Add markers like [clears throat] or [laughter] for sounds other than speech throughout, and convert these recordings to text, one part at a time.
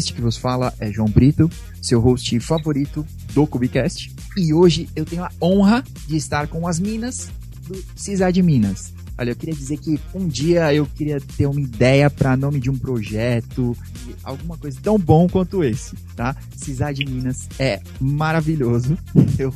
Este que vos fala é João Brito, seu host favorito do Cubicast. E hoje eu tenho a honra de estar com as minas do CISAD Minas. Olha, eu queria dizer que um dia eu queria ter uma ideia para nome de um projeto, alguma coisa tão bom quanto esse, tá? CISAD Minas é maravilhoso. [laughs] Eu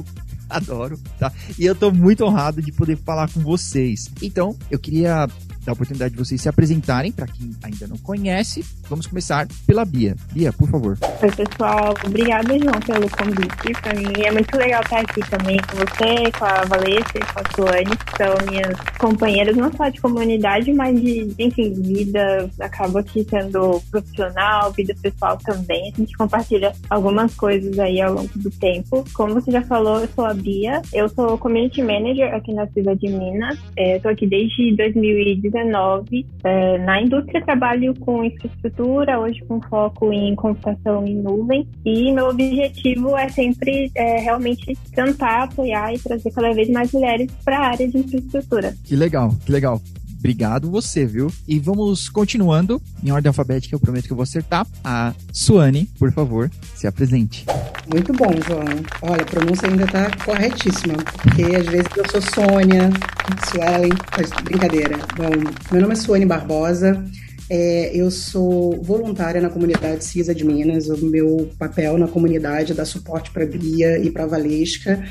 adoro, tá? E eu tô muito honrado de poder falar com vocês. Então, eu queria dar a oportunidade de vocês se apresentarem, para quem ainda não conhece. Vamos começar pela Bia. Bia, por favor. Oi, pessoal. Obrigada, João, pelo convite. Para mim é muito legal estar aqui também com você, com a Valência e com a Suane, que são minhas companheiras, não só de comunidade, mas de, enfim, vida. Acaba aqui sendo profissional, vida pessoal também. A gente compartilha algumas coisas aí ao longo do tempo. Como você já falou, eu sou a Bia. Eu sou Community Manager aqui na Cidade de Minas. Estou é, aqui desde 2019 2019. É, na indústria trabalho com infraestrutura, hoje com foco em computação em nuvem. E meu objetivo é sempre é, realmente tentar apoiar e trazer cada vez mais mulheres para a área de infraestrutura. Que legal, que legal. Obrigado você, viu? E vamos continuando em ordem alfabética, eu prometo que eu vou acertar. A Suane, por favor, se apresente. Muito bom, João. Olha, a pronúncia ainda tá corretíssima, porque às vezes eu sou Sônia, Suelen, mas brincadeira. Bom, meu nome é Suane Barbosa. É, eu sou voluntária na comunidade CISA de Minas. O meu papel na comunidade é dar suporte para a Bia e para a Valesca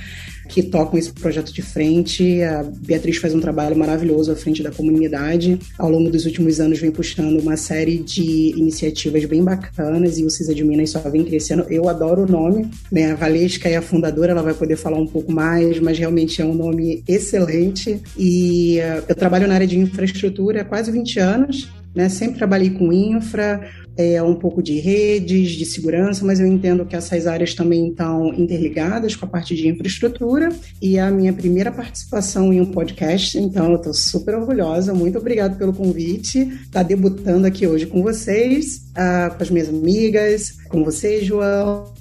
que tocam esse projeto de frente. A Beatriz faz um trabalho maravilhoso à frente da comunidade. Ao longo dos últimos anos vem puxando uma série de iniciativas bem bacanas e o CISA de Minas só vem crescendo. Eu adoro o nome, né? A Valesca é a fundadora, ela vai poder falar um pouco mais, mas realmente é um nome excelente. E uh, eu trabalho na área de infraestrutura há quase 20 anos. Né? Sempre trabalhei com infra, é, um pouco de redes, de segurança, mas eu entendo que essas áreas também estão interligadas com a parte de infraestrutura. E a minha primeira participação em um podcast, então eu estou super orgulhosa. Muito obrigada pelo convite. Está debutando aqui hoje com vocês, uh, com as minhas amigas, com você, João.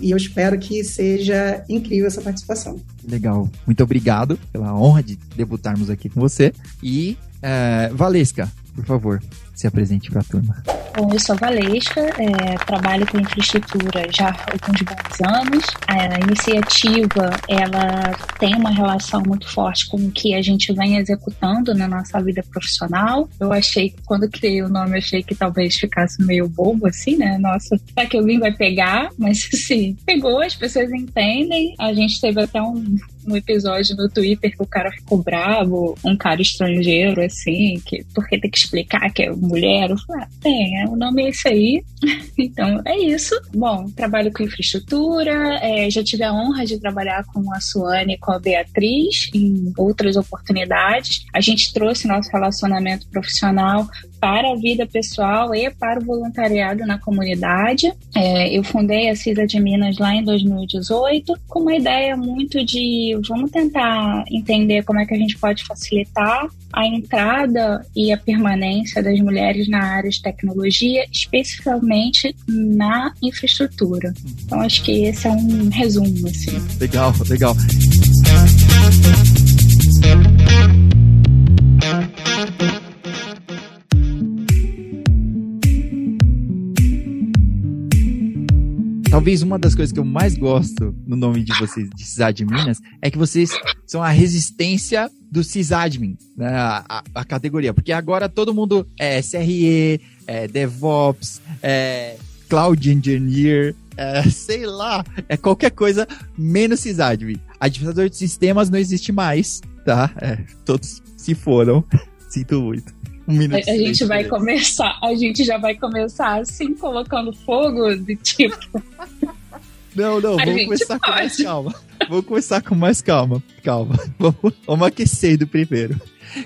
E eu espero que seja incrível essa participação. Legal. Muito obrigado pela honra de debutarmos aqui com você. E, uh, Valesca, por favor, se apresente para a turma. Bom, eu sou Valesca, é, trabalho com infraestrutura já há alguns bons anos. A iniciativa, ela tem uma relação muito forte com o que a gente vem executando na nossa vida profissional. Eu achei, quando criei o nome, achei que talvez ficasse meio bobo, assim, né? Nossa, será que alguém vai pegar? Mas, [laughs] assim, pegou, as pessoas entendem. A gente teve até um, um episódio no Twitter que o cara ficou bravo, um cara estrangeiro, assim, que porque tem que explicar que é mulher. Eu falei, ah, tem, é, o nome é esse aí. [laughs] então, é isso. Bom, trabalho com infraestrutura, é, já tive a honra de trabalhar com a Suane e com a Beatriz em outras oportunidades. A gente trouxe nosso relacionamento profissional para a vida pessoal e para o voluntariado na comunidade. É, eu fundei a CISA de Minas lá em 2018 com uma ideia muito de vamos tentar entender como é que a gente pode facilitar a entrada e a permanência das mulheres na área de tecnologia, especificamente na infraestrutura. Então acho que esse é um resumo assim. Legal, legal. Talvez uma das coisas que eu mais gosto no nome de vocês, de Cidade Minas, é que vocês são a resistência do sysadmin, né, a, a, a, categoria. Porque agora todo mundo é SRE, é DevOps, é Cloud Engineer, é, sei lá, é qualquer coisa menos sysadmin. Administrador de sistemas não existe mais, tá? É, todos se foram. [laughs] Sinto muito. Um minuto a, a gente vai começar, a gente já vai começar assim, colocando fogo de tipo. Não, não, a vamos começar pode. com mais calma. Vamos começar com mais calma. Calma. Vamos, vamos aquecendo primeiro.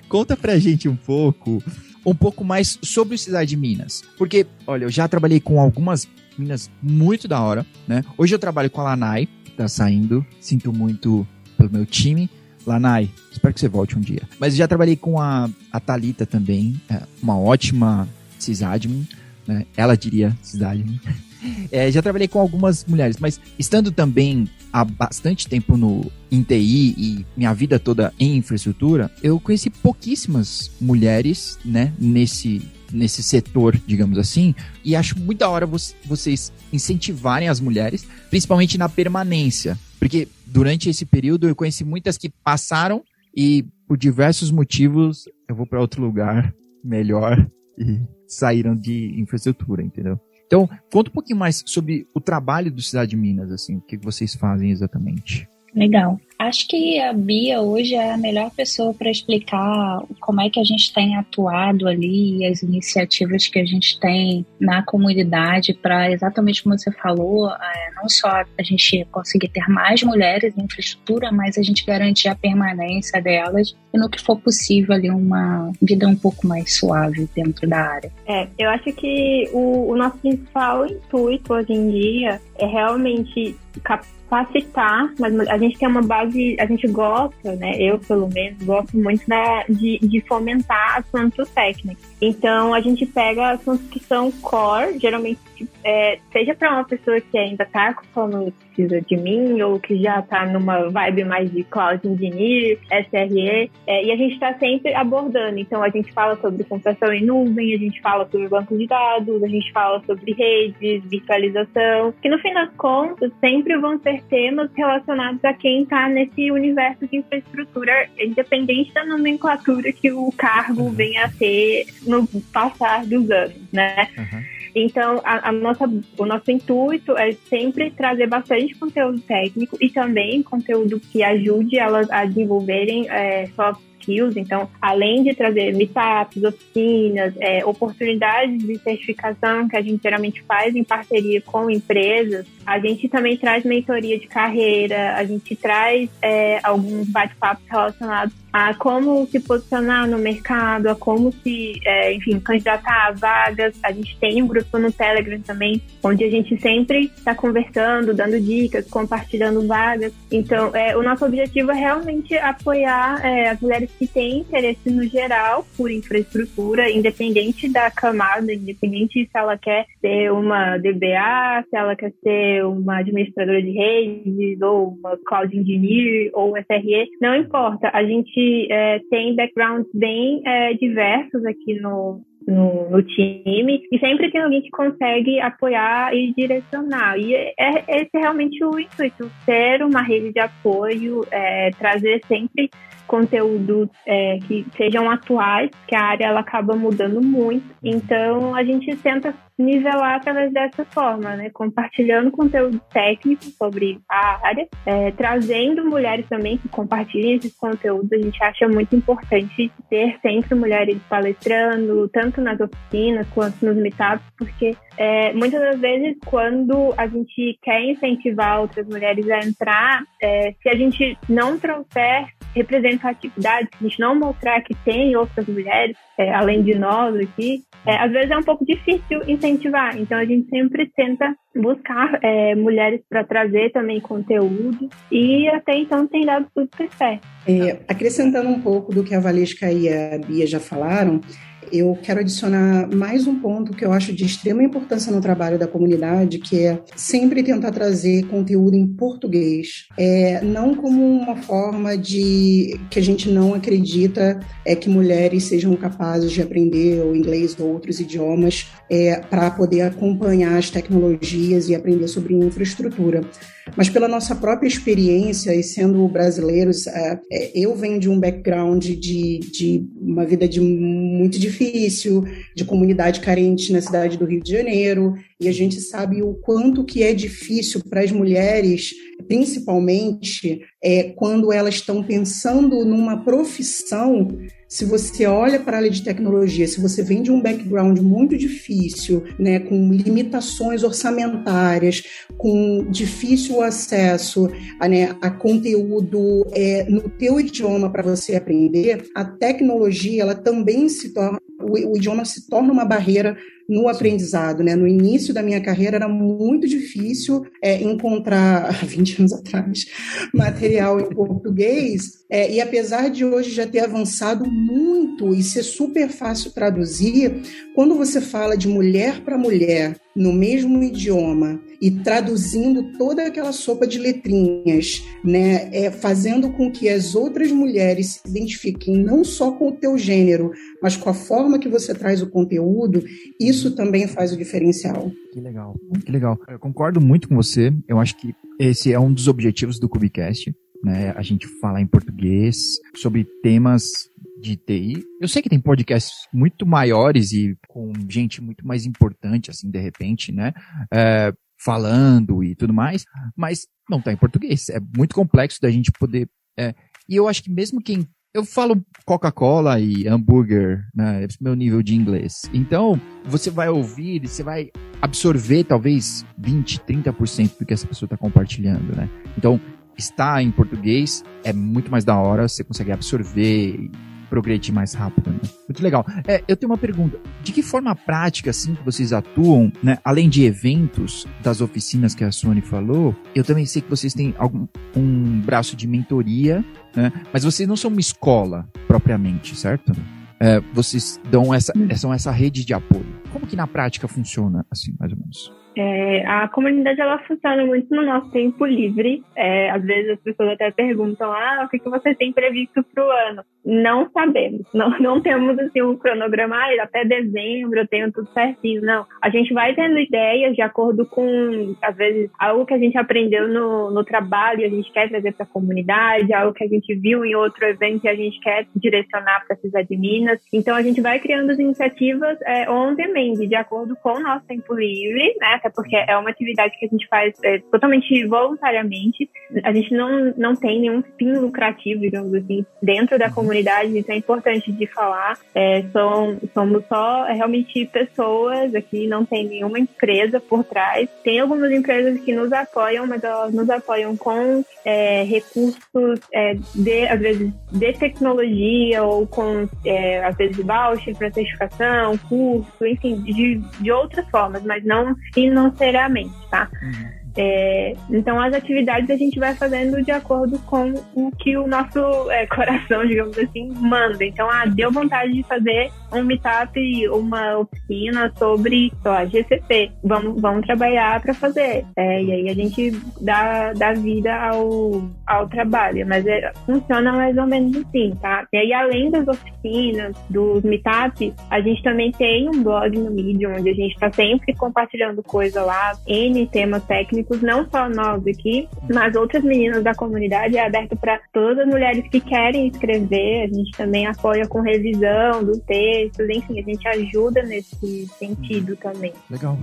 Conta pra gente um pouco, um pouco mais sobre o Cidade de Minas. Porque, olha, eu já trabalhei com algumas minas muito da hora, né? Hoje eu trabalho com a Lanai, que tá saindo. Sinto muito pelo meu time. Lanai, espero que você volte um dia. Mas já trabalhei com a, a Thalita também, é uma ótima sysadmin, né? Ela diria sysadmin. [laughs] É, já trabalhei com algumas mulheres, mas estando também há bastante tempo no em TI e minha vida toda em infraestrutura, eu conheci pouquíssimas mulheres, né, nesse nesse setor, digamos assim, e acho muito da hora vocês incentivarem as mulheres, principalmente na permanência, porque durante esse período eu conheci muitas que passaram e por diversos motivos eu vou para outro lugar melhor e saíram de infraestrutura, entendeu? Então, conta um pouquinho mais sobre o trabalho do Cidade de Minas, assim, o que vocês fazem exatamente. Legal. Acho que a Bia hoje é a melhor pessoa para explicar como é que a gente tem atuado ali e as iniciativas que a gente tem na comunidade para exatamente como você falou, é, não só a gente conseguir ter mais mulheres em infraestrutura, mas a gente garantir a permanência delas e no que for possível ali uma vida um pouco mais suave dentro da área. É, eu acho que o, o nosso principal intuito hoje em dia é realmente capacitar, mas a gente tem uma base, a gente gosta, né? Eu, pelo menos, gosto muito da, de, de fomentar assuntos técnicos. Então, a gente pega assuntos que são core, geralmente, é, seja para uma pessoa que ainda está como precisa de mim, ou que já está numa vibe mais de Cloud Engineer, SRE, é, e a gente está sempre abordando. Então, a gente fala sobre computação em nuvem, a gente fala sobre banco de dados, a gente fala sobre redes, virtualização, que no fim das contas sempre vão ser temas relacionados a quem está nesse universo de infraestrutura, independente da nomenclatura que o cargo uhum. venha a ter no passar dos anos, né? Uhum. Então, a, a, nossa, o nosso intuito é sempre trazer bastante conteúdo técnico e também conteúdo que ajude elas a desenvolverem é, soft skills. Então, além de trazer meetups, oficinas, é, oportunidades de certificação que a gente geralmente faz em parceria com empresas, a gente também traz mentoria de carreira, a gente traz é, alguns bate-papos relacionados a como se posicionar no mercado, a como se, é, enfim, candidatar a vagas. A gente tem um grupo no Telegram também, onde a gente sempre está conversando, dando dicas, compartilhando vagas. Então, é, o nosso objetivo é realmente apoiar é, as mulheres que têm interesse no geral por infraestrutura, independente da camada, independente se ela quer ser uma DBA, se ela quer ser uma administradora de redes, ou uma cloud engineer, ou SRE, não importa. A gente é, tem backgrounds bem é, diversos aqui no, no, no, time e sempre tem alguém que consegue apoiar e direcionar. E é, é esse é realmente o intuito, ser uma rede de apoio, é, trazer sempre conteúdos é, que sejam atuais, que a área ela acaba mudando muito. Então a gente tenta nivelar através dessa forma, né? Compartilhando conteúdo técnico sobre a área, é, trazendo mulheres também que compartilhem esses conteúdos. A gente acha muito importante ter sempre mulheres palestrando, tanto nas oficinas quanto nos meetups, porque é, muitas das vezes quando a gente quer incentivar outras mulheres a entrar, é, se a gente não trouxer representatividade, se a gente não mostrar que tem outras mulheres, é, além de nós aqui, é, às vezes é um pouco difícil incentivar. Então a gente sempre tenta buscar é, mulheres para trazer também conteúdo e até então tem dado super certo. É, acrescentando um pouco do que a Valesca e a Bia já falaram, eu quero adicionar mais um ponto que eu acho de extrema importância no trabalho da comunidade, que é sempre tentar trazer conteúdo em português, é, não como uma forma de que a gente não acredita é que mulheres sejam capazes de aprender o inglês ou outros idiomas é, para poder acompanhar as tecnologias e aprender sobre infraestrutura. Mas pela nossa própria experiência e sendo brasileiros, é, é, eu venho de um background de, de uma vida de muito difícil, de comunidade carente na cidade do Rio de Janeiro, e a gente sabe o quanto que é difícil para as mulheres, principalmente é, quando elas estão pensando numa profissão se você olha para a área de tecnologia, se você vem de um background muito difícil, né, com limitações orçamentárias, com difícil acesso a, né, a conteúdo é, no teu idioma para você aprender, a tecnologia ela também se torna o, o idioma se torna uma barreira no aprendizado, né? No início da minha carreira era muito difícil é, encontrar, [laughs] 20 anos atrás, material em português, é, e apesar de hoje já ter avançado muito e ser super fácil traduzir, quando você fala de mulher para mulher, no mesmo idioma e traduzindo toda aquela sopa de letrinhas, né, é, fazendo com que as outras mulheres se identifiquem não só com o teu gênero, mas com a forma que você traz o conteúdo, isso também faz o diferencial. Que legal, que legal. Eu concordo muito com você. Eu acho que esse é um dos objetivos do Cubicast, né? A gente falar em português sobre temas de TI. Eu sei que tem podcasts muito maiores e com gente muito mais importante, assim, de repente, né? É, falando e tudo mais, mas não está em português. É muito complexo da gente poder. É, e eu acho que mesmo quem. Eu falo Coca-Cola e hambúrguer, né? É meu nível de inglês. Então, você vai ouvir você vai absorver talvez 20, 30% do que essa pessoa está compartilhando, né? Então, estar em português é muito mais da hora, você consegue absorver progredir mais rápido. Né? Muito legal. É, eu tenho uma pergunta. De que forma prática, assim, que vocês atuam, né? Além de eventos, das oficinas que a Sony falou, eu também sei que vocês têm algum, um braço de mentoria, né? Mas vocês não são uma escola, propriamente, certo? É, vocês dão essa, são essa rede de apoio. Como que na prática funciona, assim, mais ou menos? É, a comunidade ela funciona muito no nosso tempo livre. É, às vezes as pessoas até perguntam: ah, o que, que você tem previsto para o ano? Não sabemos, não, [laughs] não temos assim um cronograma, ah, até dezembro eu tenho tudo certinho. Não, a gente vai tendo ideias de acordo com, às vezes, algo que a gente aprendeu no, no trabalho e a gente quer trazer para a comunidade, algo que a gente viu em outro evento e a gente quer direcionar para a de Minas. Então a gente vai criando as iniciativas é, on demand, de acordo com o nosso tempo livre, né? Até porque é uma atividade que a gente faz é, totalmente voluntariamente. A gente não, não tem nenhum fim lucrativo, digamos assim, dentro da comunidade, isso é importante de falar. É, são, somos só é, realmente pessoas aqui, não tem nenhuma empresa por trás. Tem algumas empresas que nos apoiam, mas elas nos apoiam com é, recursos, é, de, às vezes, de tecnologia ou com, é, às vezes, voucher para certificação, curso, enfim, de, de outras formas, mas não financeiramente, tá? Uhum. É, então, as atividades a gente vai fazendo de acordo com o que o nosso é, [laughs] coração, digamos assim, manda. Então, ah, deu vontade de fazer um meetup, uma oficina sobre a GCP. Vamos, vamos trabalhar para fazer. É, e aí a gente dá, dá vida ao, ao trabalho. Mas é, funciona mais ou menos assim, tá? E aí, além das oficinas, dos meetups, a gente também tem um blog no Medium, onde a gente está sempre compartilhando coisa lá, N temas técnicos não só nós aqui, mas outras meninas da comunidade. É aberto para todas as mulheres que querem escrever. A gente também apoia com revisão do texto, enfim, a gente ajuda nesse sentido também. Legal.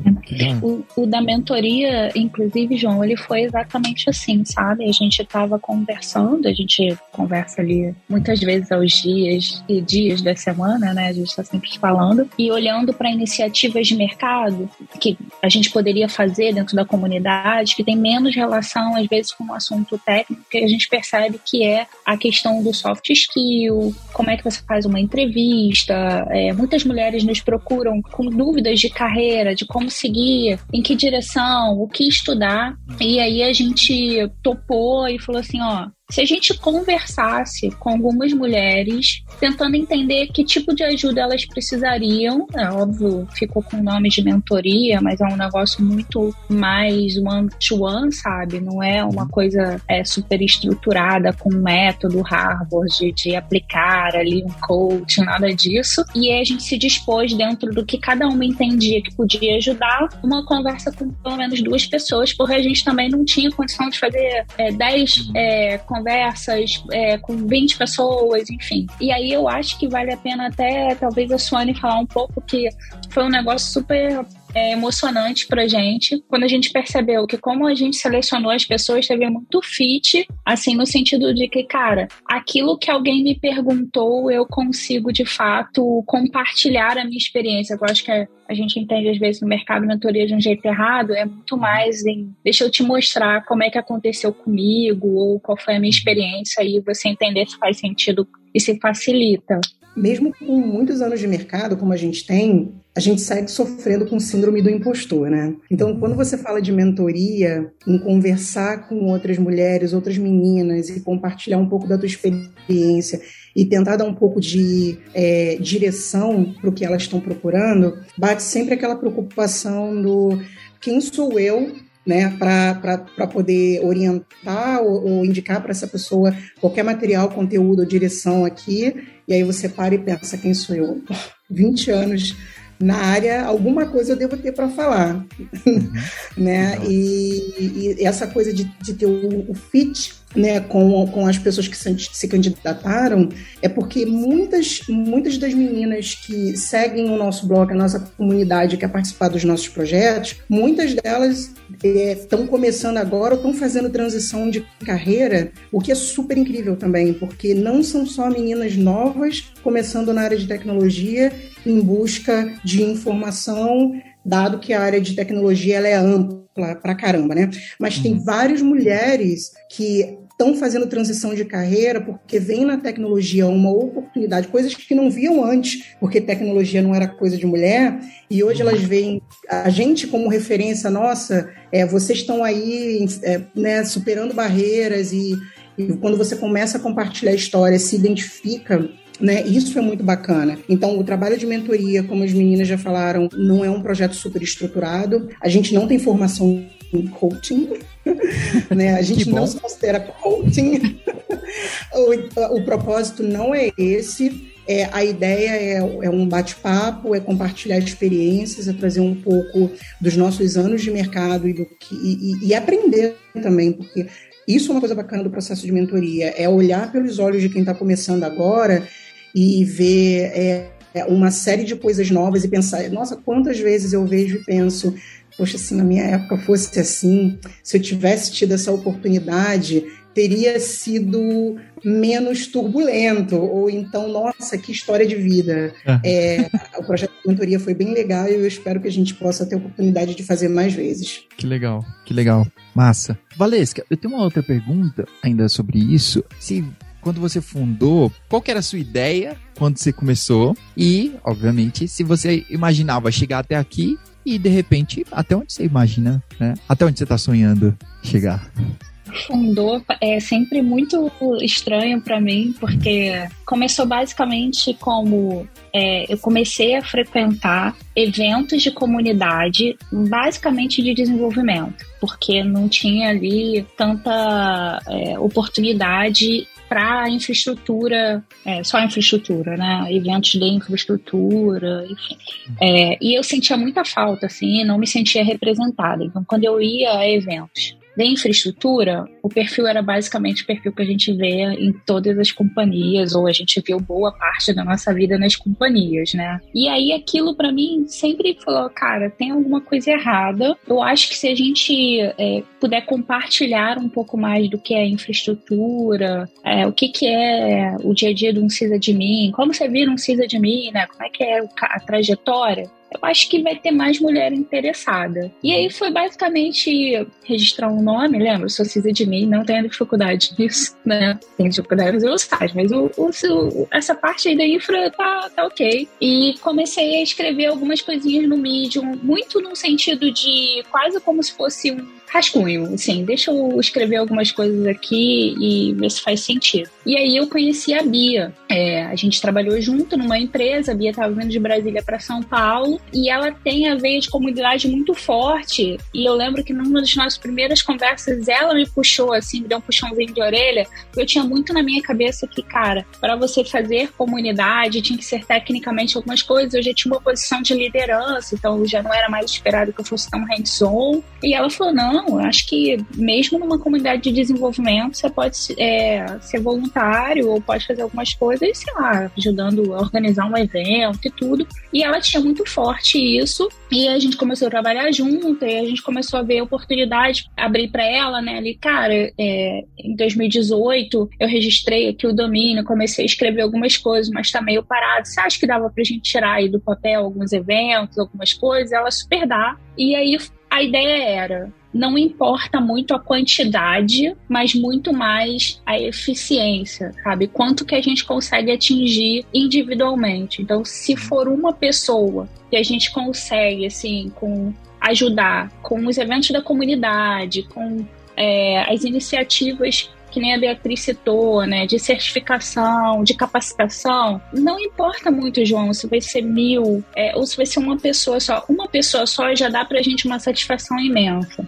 O, o da mentoria, inclusive, João, ele foi exatamente assim, sabe? A gente estava conversando, a gente conversa ali muitas vezes aos dias e dias da semana, né? A gente está sempre falando e olhando para iniciativas de mercado que a gente poderia fazer dentro da comunidade que tem menos relação, às vezes, com o um assunto técnico, que a gente percebe que é a questão do soft skill, como é que você faz uma entrevista. É, muitas mulheres nos procuram com dúvidas de carreira, de como seguir, em que direção, o que estudar. E aí a gente topou e falou assim: ó, se a gente conversasse com algumas mulheres, tentando entender que tipo de ajuda elas precisariam, é óbvio, ficou com o nome de mentoria, mas é um negócio muito mais one-to-one, sabe? Não é uma coisa é, super estruturada com um método Harvard de, de aplicar ali um coach, nada disso. E a gente se dispôs, dentro do que cada uma entendia que podia ajudar, uma conversa com pelo menos duas pessoas, porque a gente também não tinha condição de fazer é, dez é, conversas conversas é, com 20 pessoas, enfim. E aí eu acho que vale a pena até, talvez, a Suane falar um pouco que foi um negócio super é, emocionante pra gente quando a gente percebeu que como a gente selecionou as pessoas teve muito fit, assim, no sentido de que, cara, aquilo que alguém me perguntou, eu consigo de fato compartilhar a minha experiência. Eu acho que a gente entende às vezes no mercado mentoria de um jeito errado, é muito mais em deixa eu te mostrar como é que aconteceu comigo ou qual foi a minha experiência e você entender se faz sentido e se facilita mesmo com muitos anos de mercado, como a gente tem, a gente segue sofrendo com síndrome do impostor, né? Então, quando você fala de mentoria, em conversar com outras mulheres, outras meninas e compartilhar um pouco da tua experiência e tentar dar um pouco de é, direção para o que elas estão procurando, bate sempre aquela preocupação do quem sou eu né, para poder orientar ou, ou indicar para essa pessoa qualquer material, conteúdo ou direção aqui, e aí você para e pensa: quem sou eu? 20 anos na área, alguma coisa eu devo ter para falar, uhum. né? E, e, essa coisa de, de ter o, o fit né, com, com as pessoas que se, se, candidataram é porque muitas, muitas das meninas que seguem o nosso blog, a nossa comunidade, que quer participar dos nossos projetos, muitas delas estão é, começando agora ou estão fazendo transição de carreira, o que é super incrível também, porque não são só meninas novas começando na área de tecnologia em busca de informação dado que a área de tecnologia ela é ampla pra caramba, né? Mas uhum. tem várias mulheres que estão fazendo transição de carreira porque vem na tecnologia uma oportunidade, coisas que não viam antes, porque tecnologia não era coisa de mulher, e hoje elas veem a gente como referência nossa, é, vocês estão aí é, né, superando barreiras e, e quando você começa a compartilhar a história, se identifica né? Isso é muito bacana. Então, o trabalho de mentoria, como as meninas já falaram, não é um projeto super estruturado. A gente não tem formação em coaching, [laughs] né? A gente não se considera coaching. [laughs] o, o propósito não é esse. É, a ideia é, é um bate-papo, é compartilhar experiências, é trazer um pouco dos nossos anos de mercado e, do que, e, e aprender também, porque isso é uma coisa bacana do processo de mentoria, é olhar pelos olhos de quem está começando agora e ver é, é, uma série de coisas novas e pensar, nossa, quantas vezes eu vejo e penso, poxa, se na minha época fosse assim, se eu tivesse tido essa oportunidade, teria sido menos turbulento, ou então, nossa, que história de vida. É. É, o projeto de mentoria foi bem legal e eu espero que a gente possa ter a oportunidade de fazer mais vezes. Que legal, que legal. Massa. Valesca, eu tenho uma outra pergunta ainda sobre isso. Se quando você fundou, qual era a sua ideia quando você começou e, obviamente, se você imaginava chegar até aqui e de repente até onde você imagina, né? Até onde você está sonhando chegar? Fundou é sempre muito estranho para mim, porque começou basicamente como é, eu comecei a frequentar eventos de comunidade, basicamente de desenvolvimento, porque não tinha ali tanta é, oportunidade para infraestrutura, é, só infraestrutura, né? Eventos de infraestrutura, enfim. É, e eu sentia muita falta, assim, não me sentia representada. Então, quando eu ia a eventos de infraestrutura, o perfil era basicamente o perfil que a gente vê em todas as companhias, ou a gente viu boa parte da nossa vida nas companhias, né? E aí aquilo para mim sempre falou, cara, tem alguma coisa errada. Eu acho que se a gente é, puder compartilhar um pouco mais do que é infraestrutura, é, o que, que é o dia a dia de um sysadmin, como você vira um sysadmin, né? Como é que é a trajetória? Eu acho que vai ter mais mulher interessada. E aí foi basicamente registrar um nome, lembra? Sou Cisa de mim, não tenho dificuldade [laughs] nisso, né? Tenho dificuldade meus sites, mas o, o, essa parte aí da infra tá, tá ok. E comecei a escrever algumas coisinhas no Medium, muito no sentido de quase como se fosse um rascunho, assim, deixa eu escrever algumas coisas aqui e ver se faz sentido. E aí eu conheci a Bia. É, a gente trabalhou junto numa empresa, a Bia estava vindo de Brasília para São Paulo e ela tem a veia de comunidade muito forte. E eu lembro que numa das nossas primeiras conversas ela me puxou assim, me deu um puxãozinho de orelha. Eu tinha muito na minha cabeça que, cara, para você fazer comunidade tinha que ser tecnicamente algumas coisas. Eu já tinha uma posição de liderança, então já não era mais esperado que eu fosse tão hands-on. E ela falou: não não, acho que mesmo numa comunidade de desenvolvimento, você pode é, ser voluntário ou pode fazer algumas coisas, sei lá, ajudando a organizar um evento e tudo. E ela tinha muito forte isso. E a gente começou a trabalhar junto, e a gente começou a ver oportunidade, abrir para ela, né? Ali, cara, é, em 2018 eu registrei aqui o domínio, comecei a escrever algumas coisas, mas tá meio parado. Você acha que dava pra gente tirar aí do papel alguns eventos, algumas coisas? Ela super dá. E aí a ideia era não importa muito a quantidade, mas muito mais a eficiência, sabe? Quanto que a gente consegue atingir individualmente. Então, se for uma pessoa que a gente consegue, assim, com ajudar com os eventos da comunidade, com é, as iniciativas que nem a Beatriz citou, né, de certificação, de capacitação, não importa muito, João, se vai ser mil é, ou se vai ser uma pessoa só. Uma pessoa só já dá pra gente uma satisfação imensa.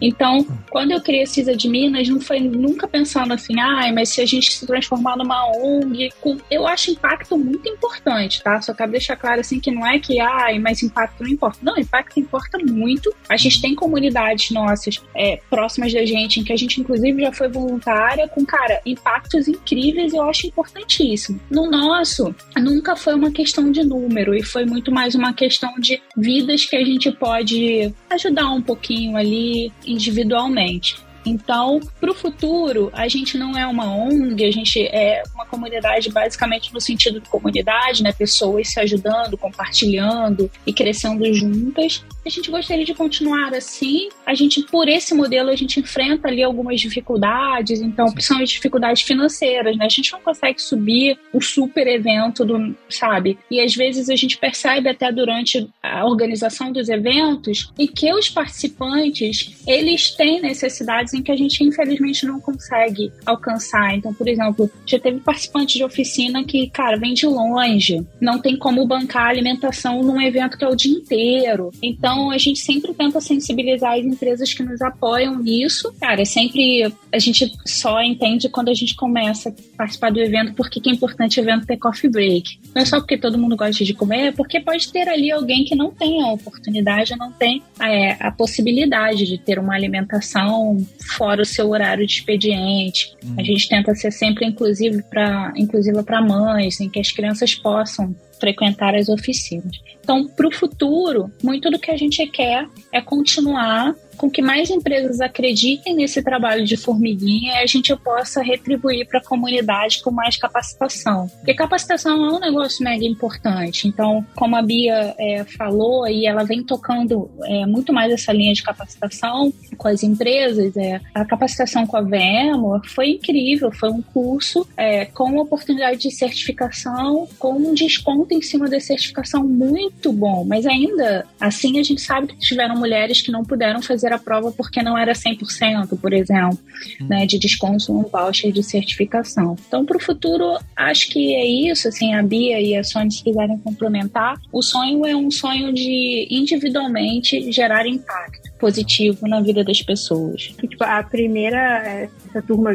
Então, quando eu criei CISA de Minas, não foi nunca pensando assim, ai, mas se a gente se transformar numa ONG, eu acho impacto muito importante, tá? Só quero deixar claro assim que não é que, ai, mas impacto não importa. Não, impacto importa muito. A gente tem comunidades nossas é, próximas da gente, em que a gente, inclusive, já foi voluntária, com, cara, impactos incríveis eu acho importantíssimo. No nosso, nunca foi uma questão de número, e foi muito mais uma questão de vidas que a gente pode ajudar um pouquinho ali, individualmente. Então, para o futuro, a gente não é uma ONG, a gente é uma comunidade basicamente no sentido de comunidade, né? Pessoas se ajudando, compartilhando e crescendo juntas. A gente gostaria de continuar assim. A gente, por esse modelo, a gente enfrenta ali algumas dificuldades. Então, são as dificuldades financeiras, né? A gente não consegue subir o super evento do, sabe? E às vezes a gente percebe até durante a organização dos eventos em que os participantes, eles têm necessidades em que a gente infelizmente não consegue alcançar. Então, por exemplo, já teve participante de oficina que, cara, vem de longe, não tem como bancar a alimentação num evento que é o dia inteiro. Então, a gente sempre tenta sensibilizar as empresas que nos apoiam nisso. Cara, é sempre a gente só entende quando a gente começa a participar do evento porque que é importante o evento ter coffee break. Não é só porque todo mundo gosta de comer, é porque pode ter ali alguém que não tem a oportunidade, não tem é, a possibilidade de ter uma alimentação fora o seu horário de expediente. Uhum. A gente tenta ser sempre inclusive para inclusiva para mães, em que as crianças possam frequentar as oficinas. Então, para o futuro, muito do que a gente quer é continuar com que mais empresas acreditem nesse trabalho de formiguinha e a gente possa retribuir para a comunidade com mais capacitação. Porque capacitação é um negócio mega importante. Então, como a Bia é, falou, e ela vem tocando é, muito mais essa linha de capacitação com as empresas, é, a capacitação com a VEMO foi incrível, foi um curso é, com oportunidade de certificação, com um desconto em cima da certificação muito bom, mas ainda assim a gente sabe que tiveram mulheres que não puderam fazer fazer a prova porque não era 100%, por exemplo, hum. né, de desconto no voucher de certificação. Então, para o futuro, acho que é isso. Assim, a Bia e a Sônia, se quiserem complementar, o sonho é um sonho de individualmente gerar impacto positivo na vida das pessoas. Tipo, a primeira, essa turma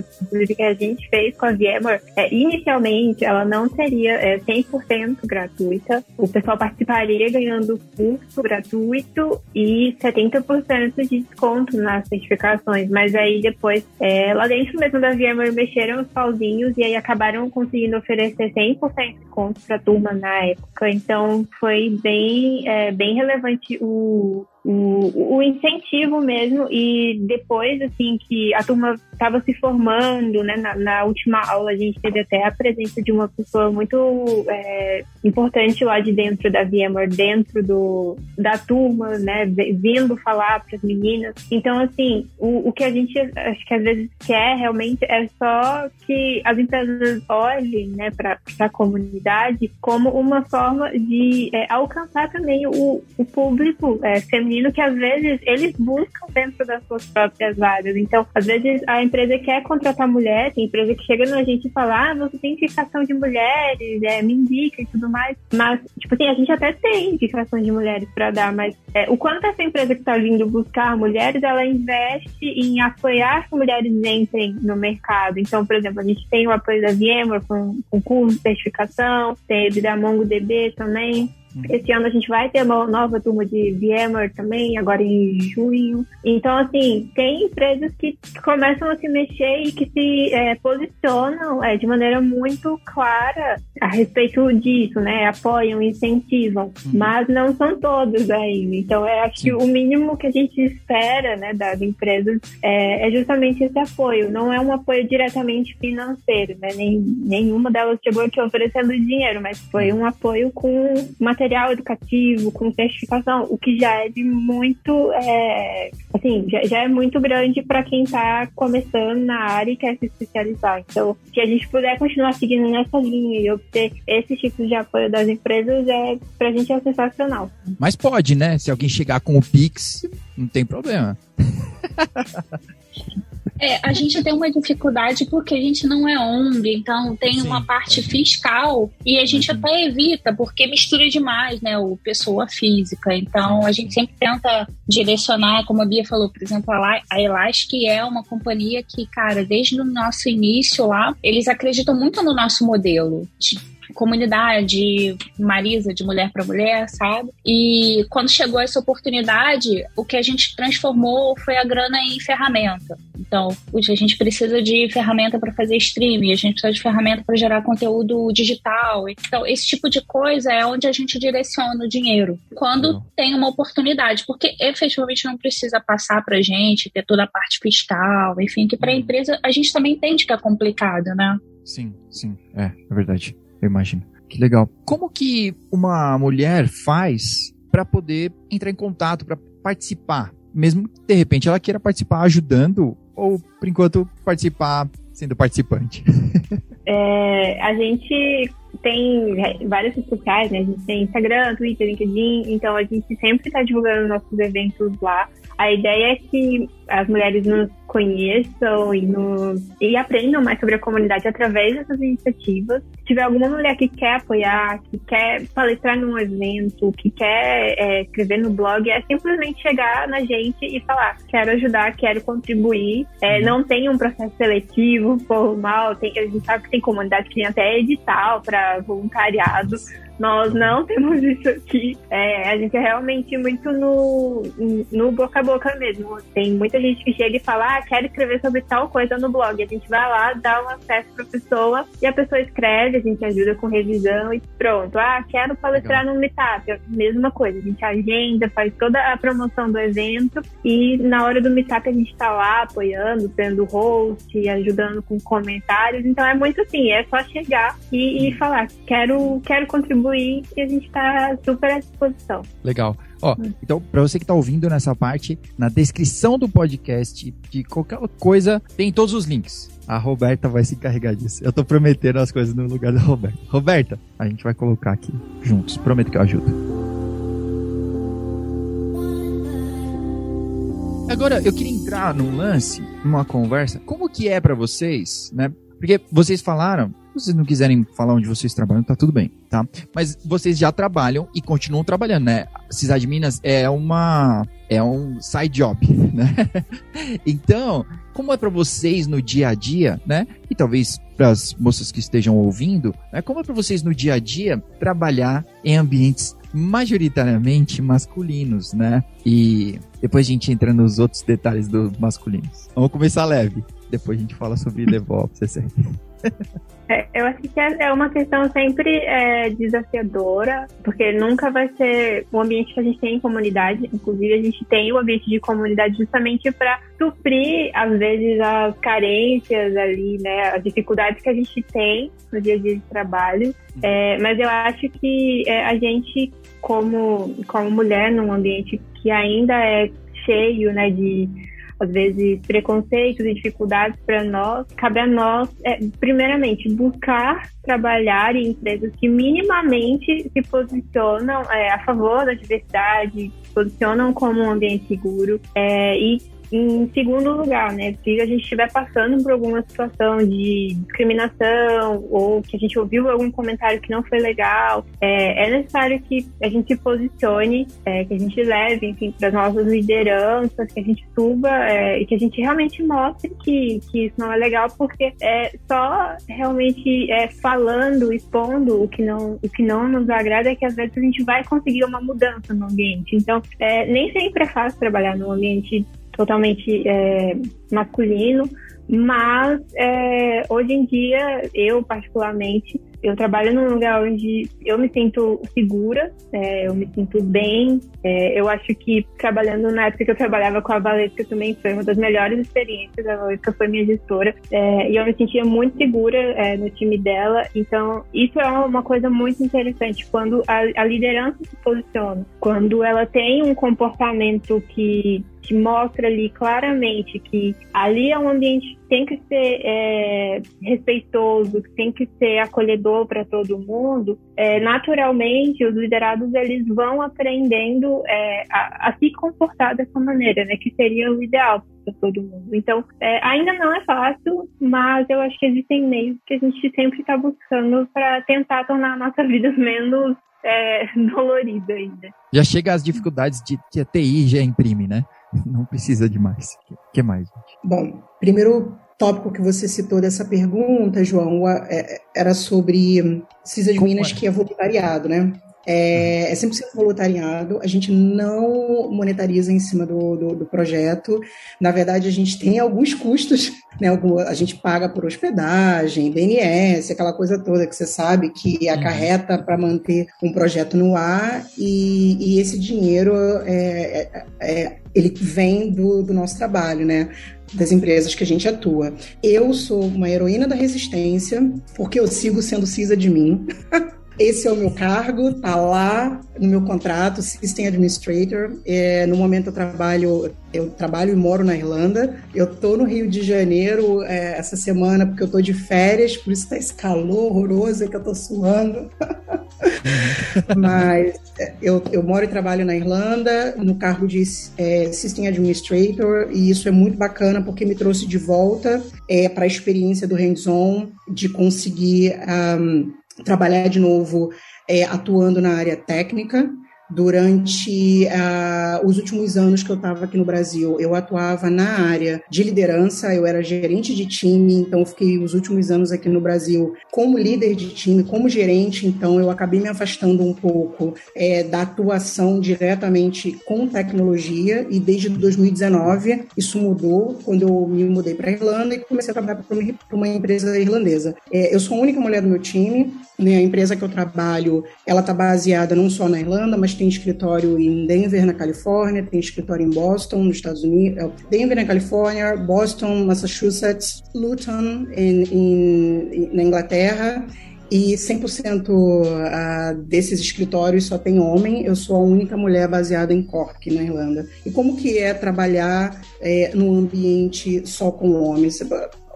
que a gente fez com a VMware, é, inicialmente ela não seria é, 100% gratuita. O pessoal participaria ganhando curso gratuito e 70% de desconto nas certificações. Mas aí depois, é, lá dentro mesmo da VMware, mexeram os pauzinhos e aí acabaram conseguindo oferecer 100% de desconto para a turma na época. Então foi bem, é, bem relevante o o, o incentivo mesmo. E depois assim que a turma estava se formando né na, na, última aula a gente teve até a presença de uma pessoa muito é, importante lá de dentro da VMware dentro do da turma né vindo falar para as meninas. Então assim o, o que a gente acho que às vezes quer realmente é só que as empresas olhem né para a comunidade como uma forma de é, alcançar também o, o público é, feminino feminino que às vezes eles buscam dentro das suas próprias vagas. Então, às vezes a empresa quer contratar mulher, tem empresa que chega na gente e fala, ah, você tem indicação de mulheres, é, me indica e tudo mais. Mas, tipo assim, a gente até tem indicações de mulheres para dar, mas é, o quanto essa empresa que está vindo buscar mulheres, ela investe em apoiar que mulheres entrem no mercado. Então, por exemplo, a gente tem o apoio da VMware com, com curso certificação, teve da MongoDB também. Uhum. Esse ano a gente vai ter uma nova turma de VMware também, agora em junho. Então, assim, tem empresas que começam a se mexer e que se é, posicionam é, de maneira muito clara a respeito disso, né? Apoiam, incentivam, uhum. mas não são todos ainda. Então, é, acho que o mínimo que a gente espera né, das empresas é, é, justamente esse apoio. Não é um apoio diretamente financeiro, né? Nem, nenhuma delas chegou aqui oferecendo dinheiro, mas foi um apoio com uma material educativo, com certificação, o que já é de muito, é, assim, já, já é muito grande para quem está começando na área e quer se especializar. Então, se a gente puder continuar seguindo nessa linha e obter esse tipo de apoio das empresas, é, pra gente é sensacional. Mas pode, né? Se alguém chegar com o Pix, não tem problema. [laughs] É, a gente tem uma dificuldade porque a gente não é ONG, então tem Sim, uma parte fiscal e a gente uhum. até evita, porque mistura demais, né, o pessoa física. Então a gente sempre tenta direcionar, como a Bia falou, por exemplo, a Elastic é uma companhia que, cara, desde o nosso início lá, eles acreditam muito no nosso modelo comunidade Marisa de mulher para mulher, sabe? E quando chegou essa oportunidade, o que a gente transformou foi a grana em ferramenta. Então, a gente precisa de ferramenta para fazer streaming, a gente precisa de ferramenta para gerar conteúdo digital. Então, esse tipo de coisa é onde a gente direciona o dinheiro. Quando não. tem uma oportunidade, porque efetivamente não precisa passar para gente, ter toda a parte fiscal, enfim, que para a uhum. empresa a gente também entende que é complicado, né? Sim, sim, é, é verdade eu imagino. Que legal. Como que uma mulher faz para poder entrar em contato, para participar? Mesmo que de repente ela queira participar ajudando, ou por enquanto participar sendo participante? [laughs] É, a gente tem várias redes sociais, né? A gente tem Instagram, Twitter, LinkedIn, então a gente sempre está divulgando nossos eventos lá. A ideia é que as mulheres nos conheçam e, nos, e aprendam mais sobre a comunidade através dessas iniciativas. Se tiver alguma mulher que quer apoiar, que quer palestrar num evento, que quer é, escrever no blog, é simplesmente chegar na gente e falar: quero ajudar, quero contribuir. É, uhum. não tem um processo seletivo formal, tem, a gente sabe que tem comunidade que tem até edital para voluntariado. Nós não [laughs] temos isso aqui. É, a gente é realmente muito no, no boca a boca mesmo. Tem muita gente que chega e fala, ah, quero escrever sobre tal coisa no blog. A gente vai lá, dá um acesso para a pessoa e a pessoa escreve, a gente ajuda com revisão e pronto. Ah, quero palestrar Legal. no Meetup. Mesma coisa, a gente agenda, faz toda a promoção do evento e na hora do Meetup a gente está lá apoiando, sendo host, ajudando com comentários. Então é muito assim, é só chegar e, e falar, quero, quero contribuir contribuir e a gente está super à disposição. Legal. Ó, hum. então, para você que está ouvindo nessa parte, na descrição do podcast, de qualquer coisa, tem todos os links. A Roberta vai se encarregar disso. Eu tô prometendo as coisas no lugar da Roberta. Roberta, a gente vai colocar aqui juntos. Prometo que eu ajudo. Agora, eu queria entrar num lance, numa conversa. Como que é para vocês, né? Porque vocês falaram se vocês não quiserem falar onde vocês trabalham, tá tudo bem, tá? Mas vocês já trabalham e continuam trabalhando, né? Cidade de Minas é uma é um side job, [laughs] né? então, como é para vocês no dia a dia, né? E talvez para as moças que estejam ouvindo, né? Como é para vocês no dia a dia trabalhar em ambientes majoritariamente masculinos, né? E depois a gente entra nos outros detalhes do masculinos. Vamos começar leve. Depois a gente fala sobre [laughs] DevOps, etc. É, eu acho que é, é uma questão sempre é, desafiadora, porque nunca vai ser o ambiente que a gente tem em comunidade. Inclusive, a gente tem o ambiente de comunidade justamente para suprir, às vezes, as carências ali, né, as dificuldades que a gente tem no dia a dia de trabalho. É, mas eu acho que é, a gente, como, como mulher, num ambiente que ainda é cheio né, de às vezes, preconceitos e dificuldades para nós, cabe a nós, é, primeiramente, buscar trabalhar em empresas que minimamente se posicionam é, a favor da diversidade, se posicionam como um ambiente seguro é, e em segundo lugar, né, se a gente estiver passando por alguma situação de discriminação ou que a gente ouviu algum comentário que não foi legal, é, é necessário que a gente se posicione, é, que a gente leve, enfim, para as nossas lideranças, que a gente suba é, e que a gente realmente mostre que, que isso não é legal, porque é só realmente é, falando, expondo o que não o que não nos agrada é que às vezes a gente vai conseguir uma mudança no ambiente. Então, é, nem sempre é fácil trabalhar num ambiente totalmente é, masculino, mas é, hoje em dia, eu particularmente, eu trabalho num lugar onde eu me sinto segura, é, eu me sinto bem. É, eu acho que trabalhando na época que eu trabalhava com a Valesca também foi uma das melhores experiências. A Valesca foi minha gestora é, e eu me sentia muito segura é, no time dela. Então, isso é uma coisa muito interessante quando a, a liderança se posiciona, quando ela tem um comportamento que mostra ali claramente que ali é um ambiente tem que ser é, respeitoso, que tem que ser acolhedor para todo mundo, é, naturalmente os liderados eles vão aprendendo é, a, a, se comportar dessa maneira, né? Que seria o ideal para todo mundo. Então, é, ainda não é fácil, mas eu acho que existem meios que a gente sempre está buscando para tentar tornar a nossa [laughs] vida menos é, dolorida ainda. Já chega às dificuldades de que a TI já imprime, né? [laughs] Não precisa de mais. O que mais? Gente? Bom, primeiro tópico que você citou dessa pergunta, João, é, era sobre CISA de Minas, é? que é voluntariado, né? É, é 100% voluntariado, a gente não monetariza em cima do, do, do, projeto. Na verdade, a gente tem alguns custos, né? a gente paga por hospedagem, BNS, aquela coisa toda que você sabe que acarreta para manter um projeto no ar, e, e esse dinheiro é, é, é ele vem do, do nosso trabalho, né? das empresas que a gente atua. Eu sou uma heroína da resistência, porque eu sigo sendo CISA de mim. [laughs] Esse é o meu cargo, tá lá no meu contrato, System Administrator. É, no momento eu trabalho, eu trabalho e moro na Irlanda. Eu tô no Rio de Janeiro é, essa semana porque eu tô de férias, por isso tá esse calor horroroso que eu tô suando. [laughs] Mas é, eu, eu moro e trabalho na Irlanda no cargo de é, System Administrator e isso é muito bacana porque me trouxe de volta é, para a experiência do hands-on, de conseguir um, trabalhar de novo é, atuando na área técnica. Durante uh, os últimos anos que eu estava aqui no Brasil, eu atuava na área de liderança, eu era gerente de time, então fiquei os últimos anos aqui no Brasil como líder de time, como gerente, então eu acabei me afastando um pouco é, da atuação diretamente com tecnologia e desde 2019 isso mudou quando eu me mudei para a Irlanda e comecei a trabalhar para uma, empresa irlandesa. É, eu sou a única mulher do meu time, né, a empresa que eu trabalho, ela está baseada não só na Irlanda, mas tem escritório em Denver, na Califórnia, tem escritório em Boston, nos Estados Unidos, é, Denver, na Califórnia, Boston, Massachusetts, Luton, na Inglaterra, e 100% desses escritórios só tem homem. Eu sou a única mulher baseada em Cork, na Irlanda. E como que é trabalhar é, num ambiente só com homens?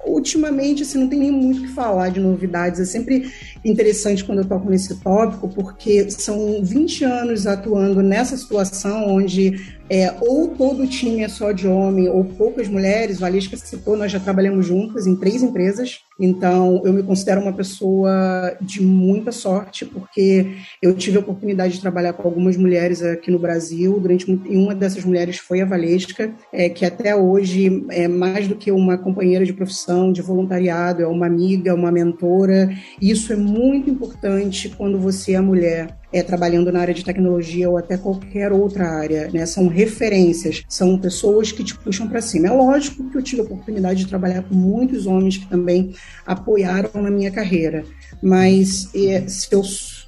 ultimamente, assim, não tem nem muito o que falar de novidades. É sempre interessante quando eu toco nesse tópico, porque são 20 anos atuando nessa situação onde é, ou todo time é só de homem ou poucas mulheres. Valesca citou, nós já trabalhamos juntas em três empresas, então eu me considero uma pessoa de muita sorte, porque eu tive a oportunidade de trabalhar com algumas mulheres aqui no Brasil, durante e uma dessas mulheres foi a Valesca, é, que até hoje é mais do que uma companheira de profissão, de voluntariado, é uma amiga, uma mentora. Isso é muito importante quando você é mulher é, trabalhando na área de tecnologia ou até qualquer outra área, né? São referências, são pessoas que te puxam para cima. É lógico que eu tive a oportunidade de trabalhar com muitos homens que também apoiaram na minha carreira, mas é, se, eu,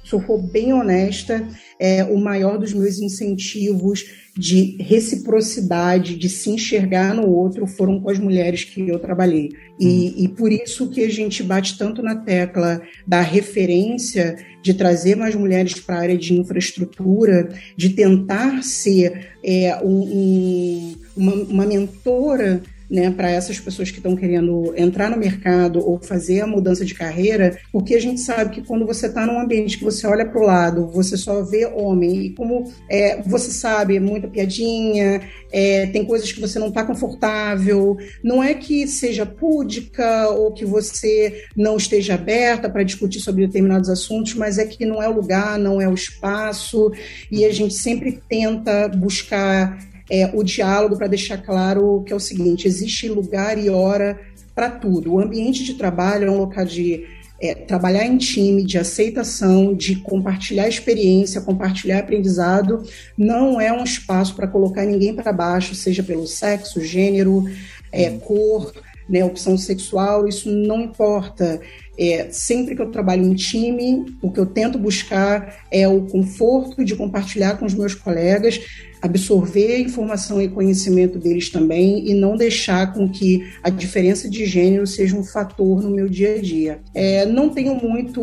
for bem honesta, é, o maior dos meus incentivos de reciprocidade, de se enxergar no outro, foram com as mulheres que eu trabalhei. E, uhum. e por isso que a gente bate tanto na tecla da referência, de trazer mais mulheres para a área de infraestrutura, de tentar ser é, um, um, uma, uma mentora né, para essas pessoas que estão querendo entrar no mercado ou fazer a mudança de carreira, porque a gente sabe que quando você está num ambiente que você olha para o lado, você só vê homem, e como é, você sabe, é muita piadinha, é, tem coisas que você não está confortável, não é que seja púdica ou que você não esteja aberta para discutir sobre determinados assuntos, mas é que não é o lugar, não é o espaço, e a gente sempre tenta buscar é, o diálogo para deixar claro que é o seguinte: existe lugar e hora para tudo. O ambiente de trabalho é um local de é, trabalhar em time, de aceitação, de compartilhar experiência, compartilhar aprendizado, não é um espaço para colocar ninguém para baixo, seja pelo sexo, gênero, é, cor, né, opção sexual, isso não importa. É, sempre que eu trabalho em time, o que eu tento buscar é o conforto de compartilhar com os meus colegas, absorver a informação e conhecimento deles também e não deixar com que a diferença de gênero seja um fator no meu dia a dia. É, não tenho muito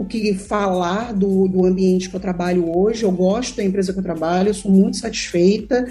o que falar do, do ambiente que eu trabalho hoje. Eu gosto da empresa que eu trabalho, eu sou muito satisfeita.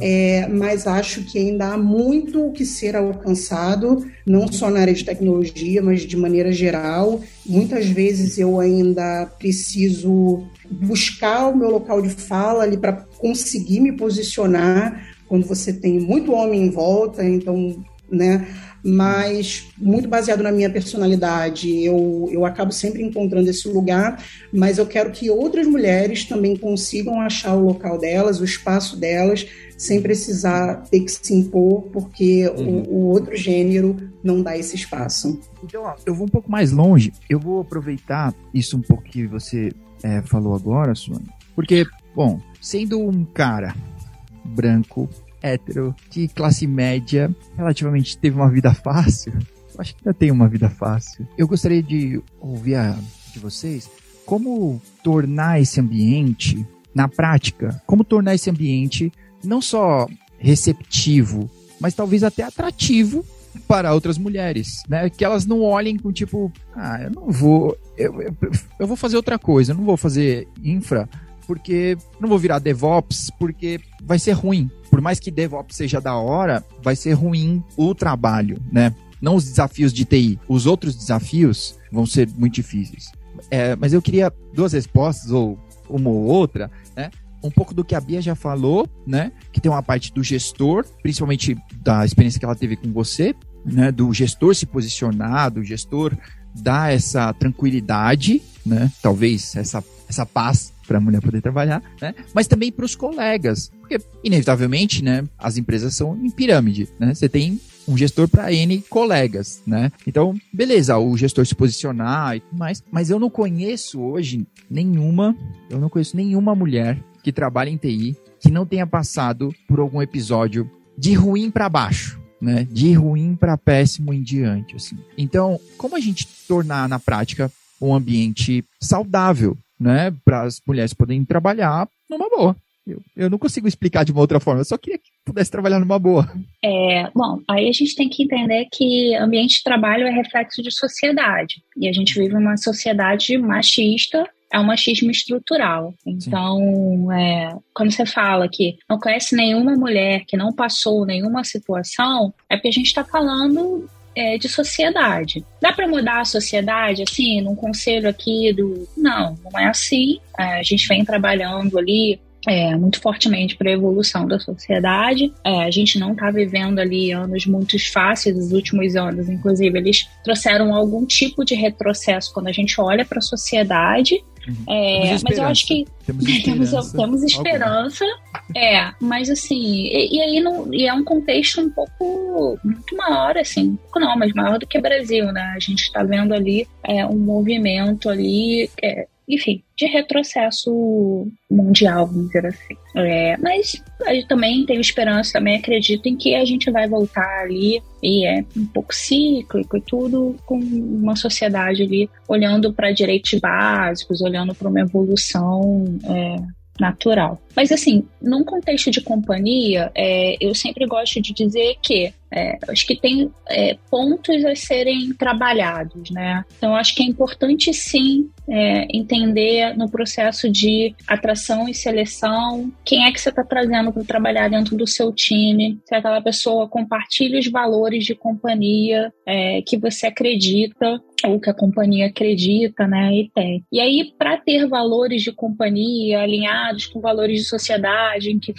É, mas acho que ainda há muito que ser alcançado, não só na área de tecnologia, mas de maneira geral. Muitas vezes eu ainda preciso buscar o meu local de fala ali para conseguir me posicionar quando você tem muito homem em volta, então, né? Mas muito baseado na minha personalidade, eu, eu acabo sempre encontrando esse lugar, mas eu quero que outras mulheres também consigam achar o local delas, o espaço delas, sem precisar ter que se impor, porque uhum. o, o, outro gênero não dá esse espaço. Então, ó, eu vou um pouco mais longe, eu vou aproveitar isso um pouco que você é, falou agora, Sônia, porque, bom, sendo um cara branco, hétero, de classe média, relativamente teve uma vida fácil. Eu acho que ainda tem uma vida fácil. Eu gostaria de ouvir a, de vocês como tornar esse ambiente, na prática, como tornar esse ambiente não só receptivo, mas talvez até atrativo para outras mulheres, né? Que elas não olhem com tipo, ah, eu não vou, eu, eu, eu vou fazer outra coisa, eu não vou fazer infra, porque não vou virar DevOps, porque vai ser ruim. Por mais que DevOps seja da hora, vai ser ruim o trabalho, né? Não os desafios de TI, os outros desafios vão ser muito difíceis. É, mas eu queria duas respostas, ou uma ou outra, né? Um pouco do que a Bia já falou, né? Que tem uma parte do gestor, principalmente da experiência que ela teve com você, né? Do gestor se posicionar, do gestor dar essa tranquilidade, né? Talvez essa, essa paz para a mulher poder trabalhar, né? Mas também para os colegas, porque inevitavelmente, né? As empresas são em pirâmide, né? Você tem um gestor para N colegas, né? Então, beleza, o gestor se posicionar e tudo mais, mas eu não conheço hoje nenhuma, eu não conheço nenhuma mulher que trabalha em TI que não tenha passado por algum episódio de ruim para baixo, né? De ruim para péssimo em diante, assim. Então, como a gente tornar na prática um ambiente saudável né, para as mulheres poderem trabalhar numa boa. Eu, eu não consigo explicar de uma outra forma, eu só queria que pudesse trabalhar numa boa. É, bom, aí a gente tem que entender que ambiente de trabalho é reflexo de sociedade. E a gente vive uma sociedade machista é um machismo estrutural. Então, é, quando você fala que não conhece nenhuma mulher que não passou nenhuma situação, é porque a gente está falando é, de sociedade. Dá para mudar a sociedade, assim, num conselho aqui do. Não, não é assim. A gente vem trabalhando ali é, muito fortemente para a evolução da sociedade. É, a gente não está vivendo ali anos muito fáceis, os últimos anos, inclusive, eles trouxeram algum tipo de retrocesso quando a gente olha para a sociedade. Uhum. É, mas eu acho que temos [laughs] esperança, temos, temos esperança é, mas assim, e, e, aí não, e é um contexto um pouco muito maior, assim, um pouco não, mas maior do que o Brasil, né? A gente está vendo ali é, um movimento ali é, enfim, de retrocesso mundial, vamos dizer assim. É, mas eu também tenho esperança, também acredito em que a gente vai voltar ali e é um pouco cíclico e tudo com uma sociedade ali olhando para direitos básicos, olhando para uma evolução é, natural. Mas assim, num contexto de companhia, é, eu sempre gosto de dizer que é, acho que tem é, pontos a serem trabalhados, né? Então acho que é importante sim é, entender no processo de atração e seleção quem é que você está trazendo para trabalhar dentro do seu time, se aquela pessoa compartilha os valores de companhia é, que você acredita ou que a companhia acredita, né, e tem. E aí, para ter valores de companhia alinhados com valores de sociedade, em que,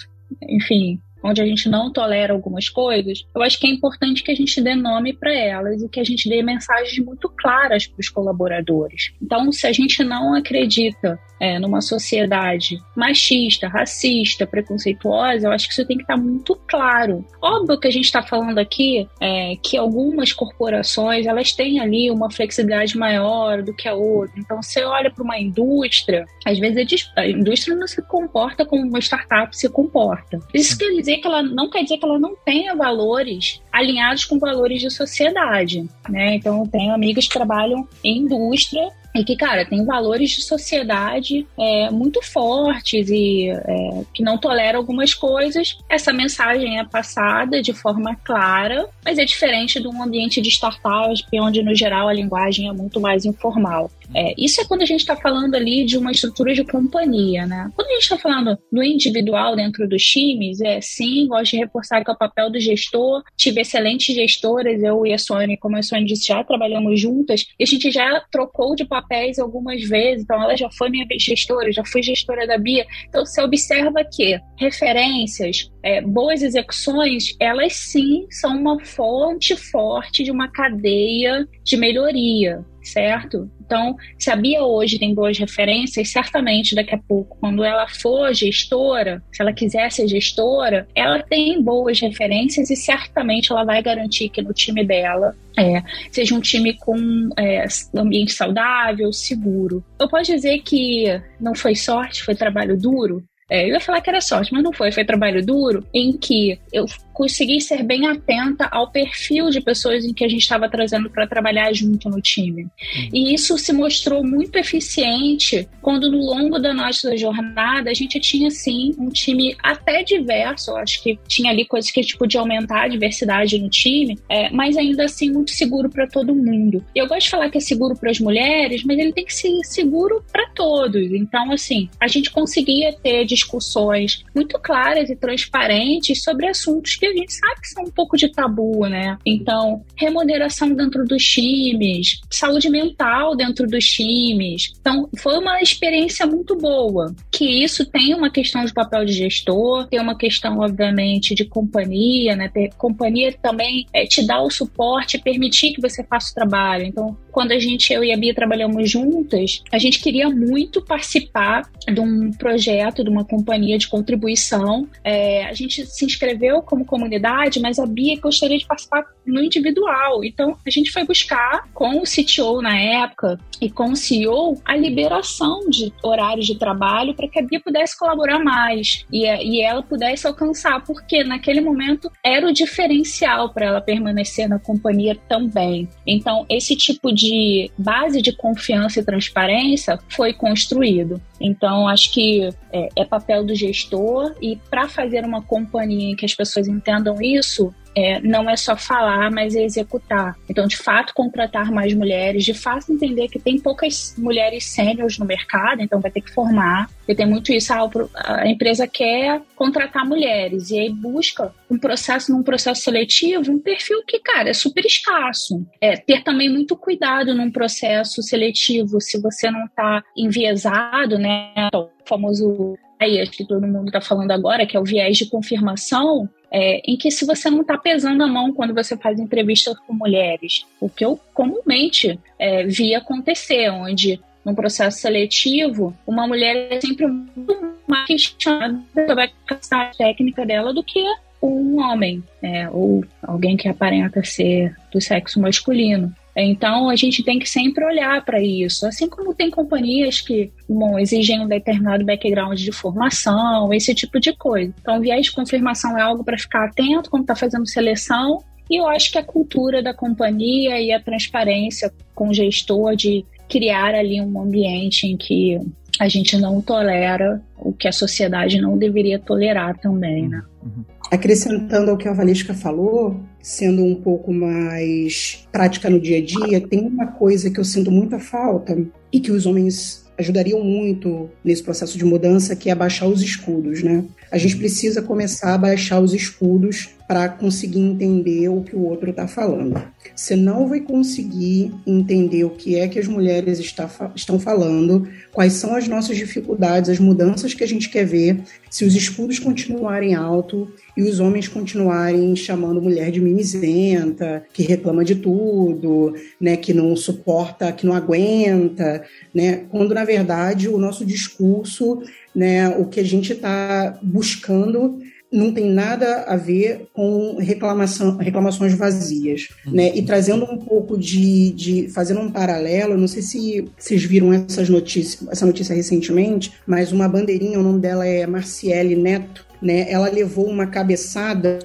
enfim, onde a gente não tolera algumas coisas, eu acho que é importante que a gente dê nome para elas e que a gente dê mensagens muito claras para os colaboradores. Então, se a gente não acredita é, numa sociedade machista, racista, preconceituosa, eu acho que isso tem que estar muito claro. Óbvio que a gente está falando aqui é, que algumas corporações elas têm ali uma flexibilidade maior do que a outra. Então, você olha para uma indústria, às vezes a indústria não se comporta como uma startup se comporta. Isso quer dizer que ela não quer dizer que ela não tenha valores alinhados com valores de sociedade, né? Então, eu tenho amigos que trabalham em indústria e que, cara, tem valores de sociedade é, muito fortes e é, que não toleram algumas coisas. Essa mensagem é passada de forma clara, mas é diferente de um ambiente de startup, onde, no geral, a linguagem é muito mais informal. É, isso é quando a gente está falando ali de uma estrutura de companhia, né? Quando a gente está falando no individual dentro dos times, é sim, gosto de reforçar que é o papel do gestor. Tive excelentes gestoras, eu e a Sônia, como a Sônia disse, já trabalhamos juntas, e a gente já trocou de papéis algumas vezes, então ela já foi minha gestora, já fui gestora da Bia. Então você observa que referências, é, boas execuções, elas sim são uma fonte forte de uma cadeia de melhoria certo? Então, se a Bia hoje tem boas referências, certamente daqui a pouco, quando ela for gestora, se ela quiser ser gestora, ela tem boas referências e certamente ela vai garantir que no time dela é, seja um time com é, ambiente saudável, seguro. Eu posso dizer que não foi sorte, foi trabalho duro? É, eu ia falar que era sorte, mas não foi. Foi trabalho duro em que eu consegui ser bem atenta ao perfil de pessoas em que a gente estava trazendo para trabalhar junto no time. Uhum. E isso se mostrou muito eficiente quando, no longo da nossa jornada, a gente tinha, sim, um time até diverso. Eu acho que tinha ali coisas que a gente podia aumentar a diversidade no time, é, mas ainda assim muito seguro para todo mundo. E eu gosto de falar que é seguro para as mulheres, mas ele tem que ser seguro para todos. Então, assim, a gente conseguia ter discussões muito claras e transparentes sobre assuntos que a gente sabe que são um pouco de tabu, né? Então, remuneração dentro dos times, saúde mental dentro dos times. Então, foi uma experiência muito boa. Que isso tem uma questão de papel de gestor, tem uma questão, obviamente, de companhia, né? Ter, companhia também é, te dá o suporte, permitir que você faça o trabalho. Então, quando a gente, eu e a Bia trabalhamos juntas, a gente queria muito participar de um projeto, de uma companhia de contribuição. É, a gente se inscreveu como comunidade, mas a Bia gostaria de participar no individual. Então, a gente foi buscar com o CTO na época e com o CEO a liberação de horários de trabalho para que a Bia pudesse colaborar mais e, e ela pudesse alcançar, porque naquele momento era o diferencial para ela permanecer na companhia também. Então, esse tipo de base de confiança e transparência foi construído. Então, acho que é, é papel do gestor e para fazer uma companhia em que as pessoas entendam isso, é, não é só falar, mas é executar. Então, de fato, contratar mais mulheres, de fato, entender que tem poucas mulheres sêniores no mercado, então vai ter que formar. E tem muito isso, ah, a empresa quer contratar mulheres e aí busca um processo, num processo seletivo, um perfil que, cara, é super escasso. É, ter também muito cuidado num processo seletivo, se você não está enviesado, né, o famoso aí acho que todo mundo está falando agora, que é o viés de confirmação, é, em que se você não está pesando a mão quando você faz entrevistas com mulheres, o que eu comumente é, vi acontecer, onde num processo seletivo, uma mulher é sempre muito mais questionada sobre a técnica dela do que um homem, é, ou alguém que aparenta ser do sexo masculino. Então, a gente tem que sempre olhar para isso. Assim como tem companhias que bom, exigem um determinado background de formação, esse tipo de coisa. Então, viés de confirmação é algo para ficar atento quando está fazendo seleção. E eu acho que a cultura da companhia e a transparência com o gestor de criar ali um ambiente em que a gente não tolera o que a sociedade não deveria tolerar também, né? Uhum. Acrescentando ao que a Valesca falou, sendo um pouco mais prática no dia a dia, tem uma coisa que eu sinto muita falta e que os homens ajudariam muito nesse processo de mudança, que é baixar os escudos, né? A gente precisa começar a baixar os escudos para conseguir entender o que o outro está falando. Você não vai conseguir entender o que é que as mulheres está, estão falando, quais são as nossas dificuldades, as mudanças que a gente quer ver, se os escudos continuarem alto e os homens continuarem chamando mulher de mimizenta, que reclama de tudo, né, que não suporta, que não aguenta, né, quando na verdade o nosso discurso, né, o que a gente está buscando não tem nada a ver com reclamação, reclamações vazias, uhum. né? E trazendo um pouco de, de, fazendo um paralelo, não sei se vocês viram essas notícias, essa notícia recentemente, mas uma bandeirinha, o nome dela é Marciele Neto, né? Ela levou uma cabeçada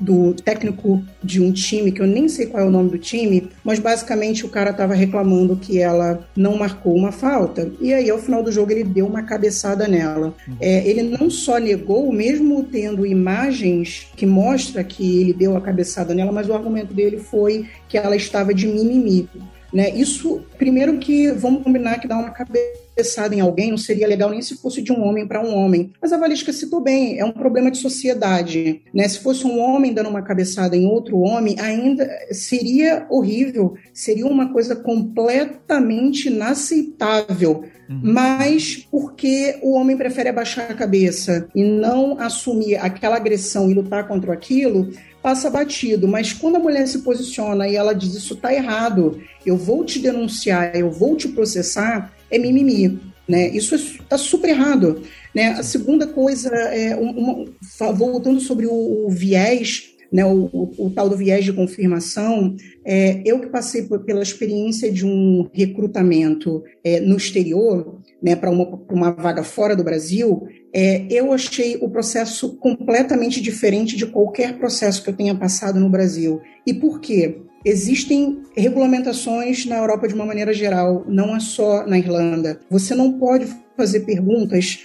do técnico de um time, que eu nem sei qual é o nome do time, mas basicamente o cara estava reclamando que ela não marcou uma falta. E aí, ao final do jogo, ele deu uma cabeçada nela. Uhum. É, ele não só negou, mesmo tendo imagens que mostra que ele deu a cabeçada nela, mas o argumento dele foi que ela estava de mimimi. Né? Isso, primeiro que vamos combinar que dar uma cabeçada em alguém não seria legal nem se fosse de um homem para um homem. Mas a Valesca citou bem, é um problema de sociedade. Né? Se fosse um homem dando uma cabeçada em outro homem, ainda seria horrível, seria uma coisa completamente inaceitável. Uhum. Mas porque o homem prefere abaixar a cabeça e não assumir aquela agressão e lutar contra aquilo, passa batido. Mas quando a mulher se posiciona e ela diz isso está errado, eu vou te denunciar, eu vou te processar, é mimimi. Né? Isso está super errado. Né? A segunda coisa, é uma, voltando sobre o, o viés né, o, o, o, tal do viés de confirmação, é, eu que passei por, pela experiência de um recrutamento é, no exterior, né, para uma, uma vaga fora do Brasil, é, eu achei o processo completamente diferente de qualquer processo que eu tenha passado no Brasil. E por quê? Existem regulamentações na Europa de uma maneira geral, não é só na Irlanda. Você não pode fazer perguntas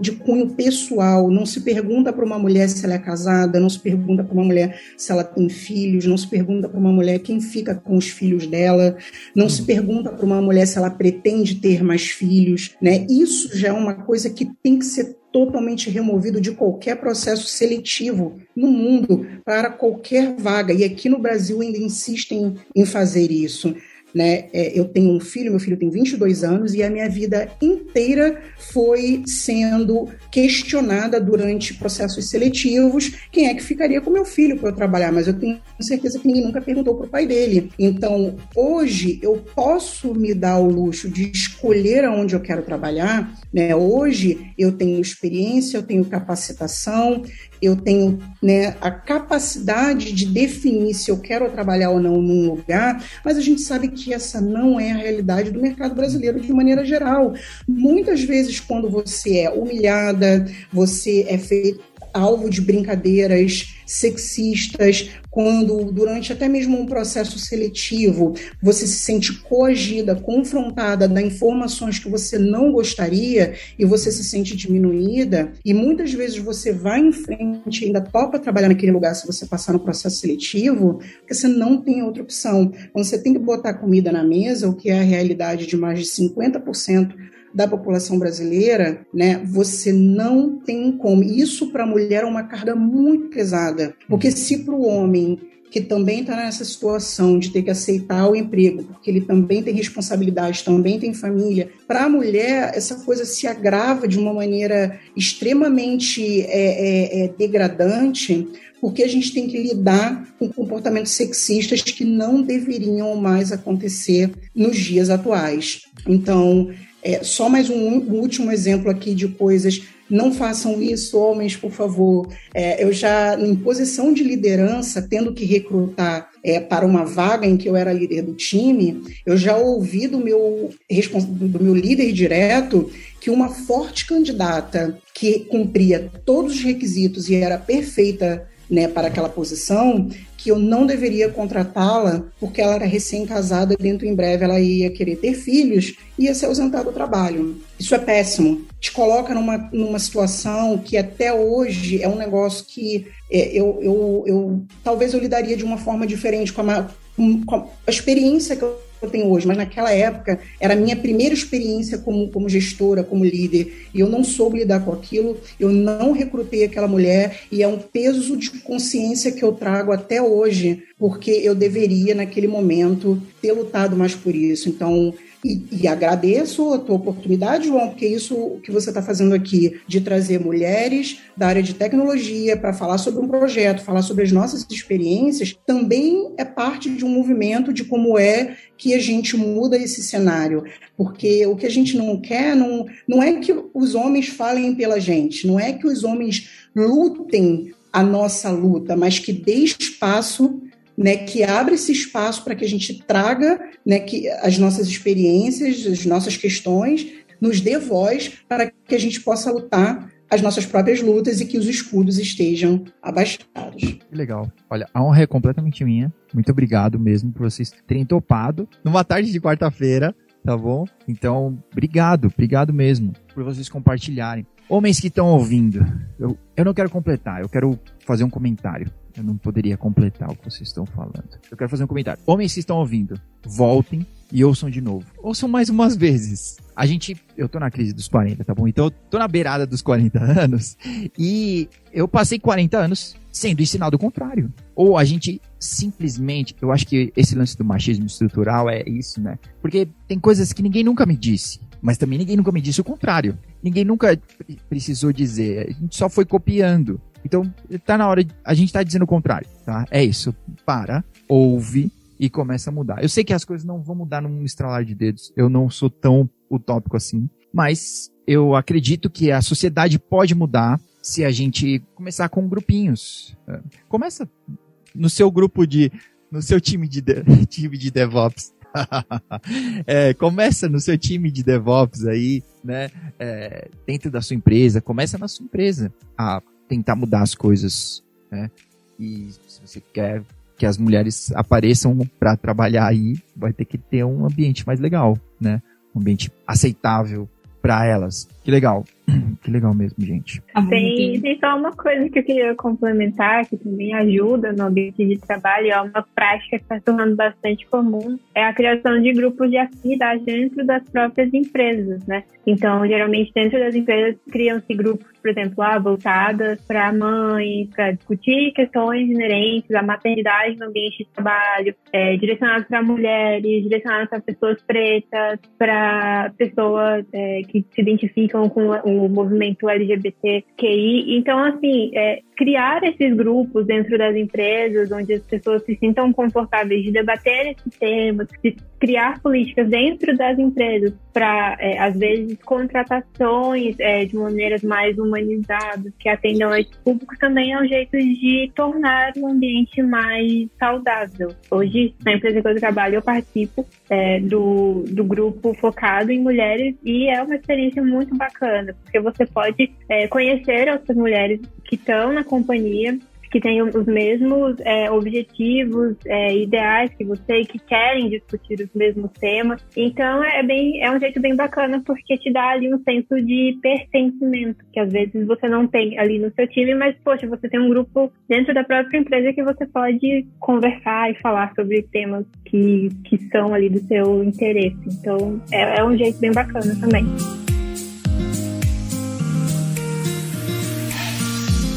de cunho pessoal. Não se pergunta para uma mulher se ela é casada, não se pergunta para uma mulher se ela tem filhos, não se pergunta para uma mulher quem fica com os filhos dela, não se pergunta para uma mulher se ela pretende ter mais filhos, né? Isso já é uma coisa que tem que ser totalmente removido de qualquer processo seletivo no mundo para qualquer vaga. E aqui no Brasil ainda insistem em fazer isso. Né? É, eu tenho um filho, meu filho tem 22 anos, e a minha vida inteira foi sendo questionada durante processos seletivos quem é que ficaria com meu filho para eu trabalhar, mas eu tenho certeza que ninguém nunca perguntou para o pai dele. Então, hoje, eu posso me dar o luxo de escolher aonde eu quero trabalhar. Né? Hoje, eu tenho experiência, eu tenho capacitação, eu tenho né, a capacidade de definir se eu quero trabalhar ou não num lugar, mas a gente sabe que essa não é a realidade do mercado brasileiro de maneira geral. Muitas vezes, quando você é humilhada, você é feito alvo de brincadeiras sexistas, quando durante até mesmo um processo seletivo você se sente coagida, confrontada da informações que você não gostaria e você se sente diminuída e muitas vezes você vai em frente ainda topa trabalhar naquele lugar se você passar no processo seletivo, porque você não tem outra opção. Quando você tem que botar comida na mesa, o que é a realidade de mais de 50% da população brasileira, né, você não tem como. Isso para a mulher é uma carga muito pesada, porque se para o homem que também está nessa situação de ter que aceitar o emprego, porque ele também tem responsabilidade, também tem família. Para a mulher, essa coisa se agrava de uma maneira extremamente é, é, é, degradante, porque a gente tem que lidar com comportamentos sexistas que não deveriam mais acontecer nos dias atuais. Então, é, só mais um, um, último exemplo aqui de coisas. Não façam isso, homens, por favor. É, eu já, em posição de liderança, tendo que recrutar é, para uma vaga em que eu era líder do time, eu já ouvi do meu, do meu líder direto que uma forte candidata que cumpria todos os requisitos e era perfeita né, para aquela posição, que eu não deveria contratá-la porque ela era recém-casada e dentro em breve ela ia querer ter filhos e ia ser ausentada do trabalho. Isso é péssimo. Te coloca numa, numa situação que até hoje é um negócio que é, eu, eu, eu talvez eu lidaria de uma forma diferente com a, com a experiência que eu eu tenho hoje, mas naquela época era a minha primeira experiência como, como gestora, como líder, e eu não soube lidar com aquilo, eu não recrutei aquela mulher, e é um peso de consciência que eu trago até hoje, porque eu deveria, naquele momento, ter lutado mais por isso. Então, e, e, agradeço a tua oportunidade, João, porque isso que você está fazendo aqui, de trazer mulheres da área de tecnologia para falar sobre um projeto, falar sobre as nossas experiências, também é parte de um movimento de como é que a gente muda esse cenário. Porque o que a gente não quer não, não é que os homens falem pela gente, não é que os homens lutem a nossa luta, mas que dê espaço né, que abre esse espaço para que a gente traga né, que as nossas experiências, as nossas questões, nos dê voz para que a gente possa lutar as nossas próprias lutas e que os escudos estejam abaixados. Legal. Olha, a honra é completamente minha. Muito obrigado mesmo por vocês terem topado numa tarde de quarta-feira, tá bom? Então, obrigado, obrigado mesmo por vocês compartilharem. Homens que estão ouvindo, eu, eu não quero completar, eu quero fazer um comentário. Eu não poderia completar o que vocês estão falando. Eu quero fazer um comentário. Homens que estão ouvindo, voltem e ouçam de novo. Ouçam mais umas vezes. A gente, eu tô na crise dos 40, tá bom? Então eu tô na beirada dos 40 [laughs] anos e eu passei 40 anos sendo ensinado o contrário. Ou a gente simplesmente, eu acho que esse lance do machismo estrutural é isso, né? Porque tem coisas que ninguém nunca me disse, mas também ninguém nunca me disse o contrário. Ninguém nunca precisou dizer, a gente só foi copiando. Então, tá na hora, de, a gente tá dizendo o contrário, tá? É isso. Para, ouve e começa a mudar. Eu sei que as coisas não vão mudar num estralar de dedos. Eu não sou tão utópico assim, mas eu acredito que a sociedade pode mudar se a gente começar com grupinhos. Começa no seu grupo de, no seu time de, de [laughs] time de DevOps. [laughs] é, começa no seu time de DevOps aí, né? É, dentro da sua empresa, começa na sua empresa a tentar mudar as coisas, né? E se você quer que as mulheres apareçam para trabalhar aí, vai ter que ter um ambiente mais legal, né? Um ambiente aceitável para elas. Que legal. [clears throat] Que legal mesmo, gente. Tem, tem só uma coisa que eu queria complementar, que também ajuda no ambiente de trabalho, é uma prática que está se tornando bastante comum, é a criação de grupos de afinidade dentro das próprias empresas, né? Então, geralmente, dentro das empresas, criam-se grupos, por exemplo, lá, voltadas para mães, para discutir questões inerentes à maternidade no ambiente de trabalho, é, direcionados para mulheres, direcionados para pessoas pretas, para pessoas é, que se identificam com o movimento LGBTQI. Então, assim, é, criar esses grupos dentro das empresas, onde as pessoas se sintam confortáveis de debater esses temas, de criar políticas dentro das empresas para, é, às vezes, contratações é, de maneiras mais humanizadas, que atendam a esses públicos, também é um jeito de tornar o ambiente mais saudável. Hoje, na empresa que eu trabalho, eu participo é, do, do grupo focado em mulheres e é uma experiência muito bacana, porque você pode é, conhecer outras mulheres que estão na companhia que têm os mesmos é, objetivos, é, ideais que você, que querem discutir os mesmos temas. Então é bem, é um jeito bem bacana porque te dá ali um senso de pertencimento que às vezes você não tem ali no seu time, mas poxa, você tem um grupo dentro da própria empresa que você pode conversar e falar sobre temas que, que são ali do seu interesse. Então é, é um jeito bem bacana também.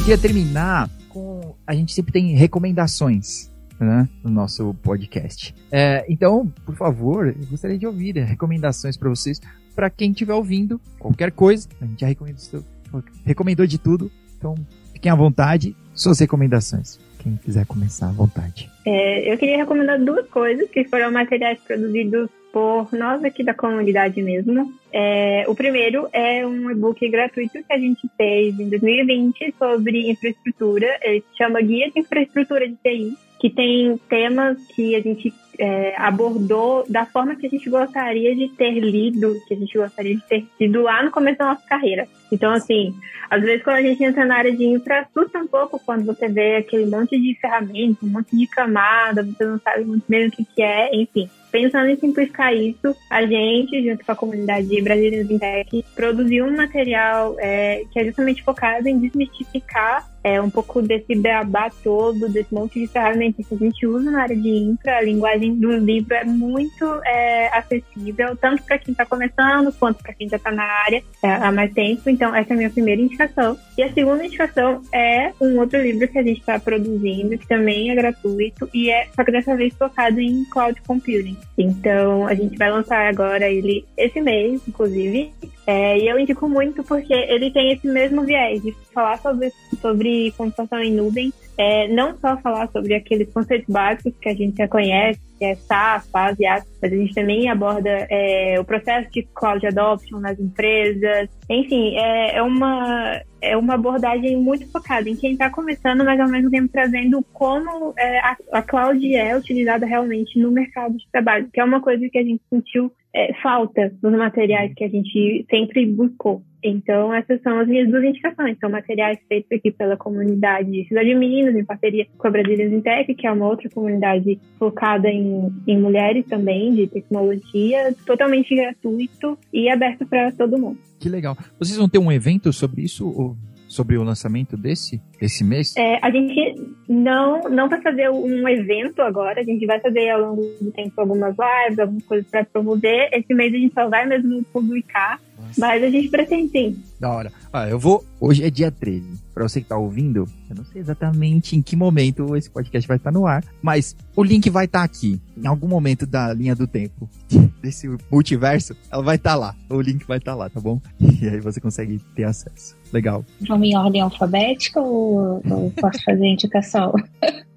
Queria terminar. A gente sempre tem recomendações. Né, no nosso podcast. É, então, por favor, eu gostaria de ouvir recomendações para vocês, para quem estiver ouvindo qualquer coisa. A gente já recomendou, recomendou de tudo, então fiquem à vontade. Suas recomendações. Quem quiser começar à vontade. É, eu queria recomendar duas coisas que foram materiais produzidos por nós aqui da comunidade mesmo. É, o primeiro é um e-book gratuito que a gente fez em 2020 sobre infraestrutura. Ele se chama Guia de Infraestrutura de TI, que tem temas que a gente é, abordou da forma que a gente gostaria de ter lido, que a gente gostaria de ter sido lá no começo da nossa carreira. Então, assim, às vezes quando a gente entra na área de infra, assusta um pouco quando você vê aquele monte de ferramentas, um monte de camada, você não sabe muito bem o que, que é, enfim. Pensando em simplificar isso, a gente, junto com a comunidade brasileira de Tech, produziu um material é, que é justamente focado em desmistificar é, um pouco desse beabá todo, desse monte de ferramentas que a gente usa na área de infra. A linguagem do livro é muito é, acessível, tanto para quem está começando, quanto para quem já está na área é, há mais tempo. Então, essa é a minha primeira indicação. E a segunda indicação é um outro livro que a gente está produzindo, que também é gratuito, e é, só que dessa vez focado em cloud computing. Então, a gente vai lançar agora ele esse mês, inclusive. É, e eu indico muito porque ele tem esse mesmo viés de falar sobre, sobre computação em nuvem, é, não só falar sobre aqueles conceitos básicos que a gente já conhece, que é SaaS, PaaS e AS, mas a gente também aborda é, o processo de cloud adoption nas empresas. Enfim, é, é, uma, é uma abordagem muito focada em quem está começando, mas ao mesmo tempo trazendo como é, a, a cloud é utilizada realmente no mercado de trabalho, que é uma coisa que a gente sentiu é, falta nos materiais que a gente sempre buscou. Então, essas são as minhas duas indicações. São materiais feitos aqui pela comunidade Cidade Minas, em parceria com a Brasília Tech, que é uma outra comunidade focada em, em mulheres também, de tecnologia, totalmente gratuito e aberto para todo mundo. Que legal. Vocês vão ter um evento sobre isso? Ou sobre o lançamento desse, esse mês? É, a gente não, não vai fazer um evento agora, a gente vai fazer ao longo do tempo algumas lives, algumas coisas para promover. Esse mês a gente só vai mesmo publicar, Nossa. mas a gente pretende sim. Da hora. Ah, eu vou. Hoje é dia 13. Pra você que tá ouvindo, eu não sei exatamente em que momento esse podcast vai estar no ar, mas o link vai estar aqui. Em algum momento da linha do tempo [laughs] desse multiverso, ela vai estar lá. O link vai estar lá, tá bom? E aí você consegue ter acesso. Legal. Vamos em ordem alfabética ou, ou posso fazer indicação? [laughs]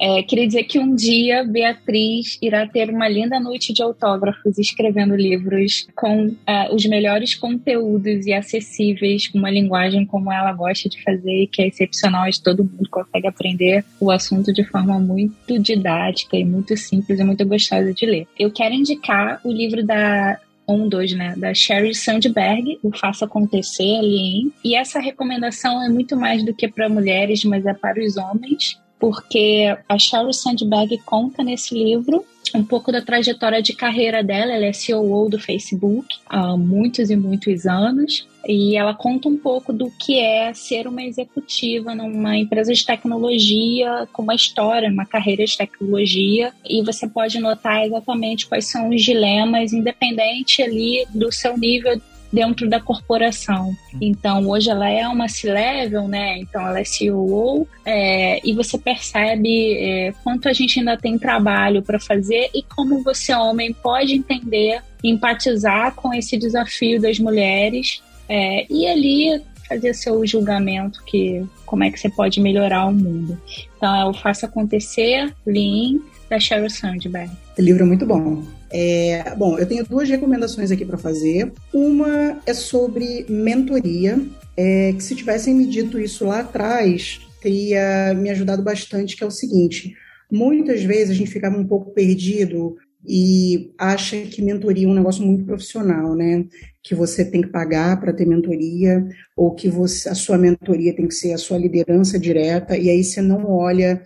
É, queria dizer que um dia Beatriz irá ter uma linda noite de autógrafos escrevendo livros com uh, os melhores conteúdos e acessíveis, com uma linguagem como ela gosta de fazer, que é excepcional, e todo mundo consegue aprender o assunto de forma muito didática e muito simples e muito gostosa de ler. Eu quero indicar o livro da um, dois, né, da Sherry Sandberg, o Faça Acontecer ali. E essa recomendação é muito mais do que para mulheres, mas é para os homens porque a Sheryl Sandberg conta nesse livro um pouco da trajetória de carreira dela. Ela é CEO do Facebook há muitos e muitos anos. E ela conta um pouco do que é ser uma executiva numa empresa de tecnologia, com uma história, uma carreira de tecnologia. E você pode notar exatamente quais são os dilemas, independente ali do seu nível dentro da corporação. Então, hoje ela é uma C-Level, né? Então, ela é CEO é, e você percebe é, quanto a gente ainda tem trabalho para fazer e como você, homem, pode entender, empatizar com esse desafio das mulheres é, e ali fazer seu julgamento que como é que você pode melhorar o mundo. Então, é o Faça Acontecer, Lean, da Sheryl Sandberg. O livro é muito bom. É, bom, eu tenho duas recomendações aqui para fazer. Uma é sobre mentoria, é, que se tivessem me dito isso lá atrás, teria me ajudado bastante, que é o seguinte, muitas vezes a gente ficava um pouco perdido e acha que mentoria é um negócio muito profissional, né? Que você tem que pagar para ter mentoria, ou que você, a sua mentoria tem que ser a sua liderança direta, e aí você não olha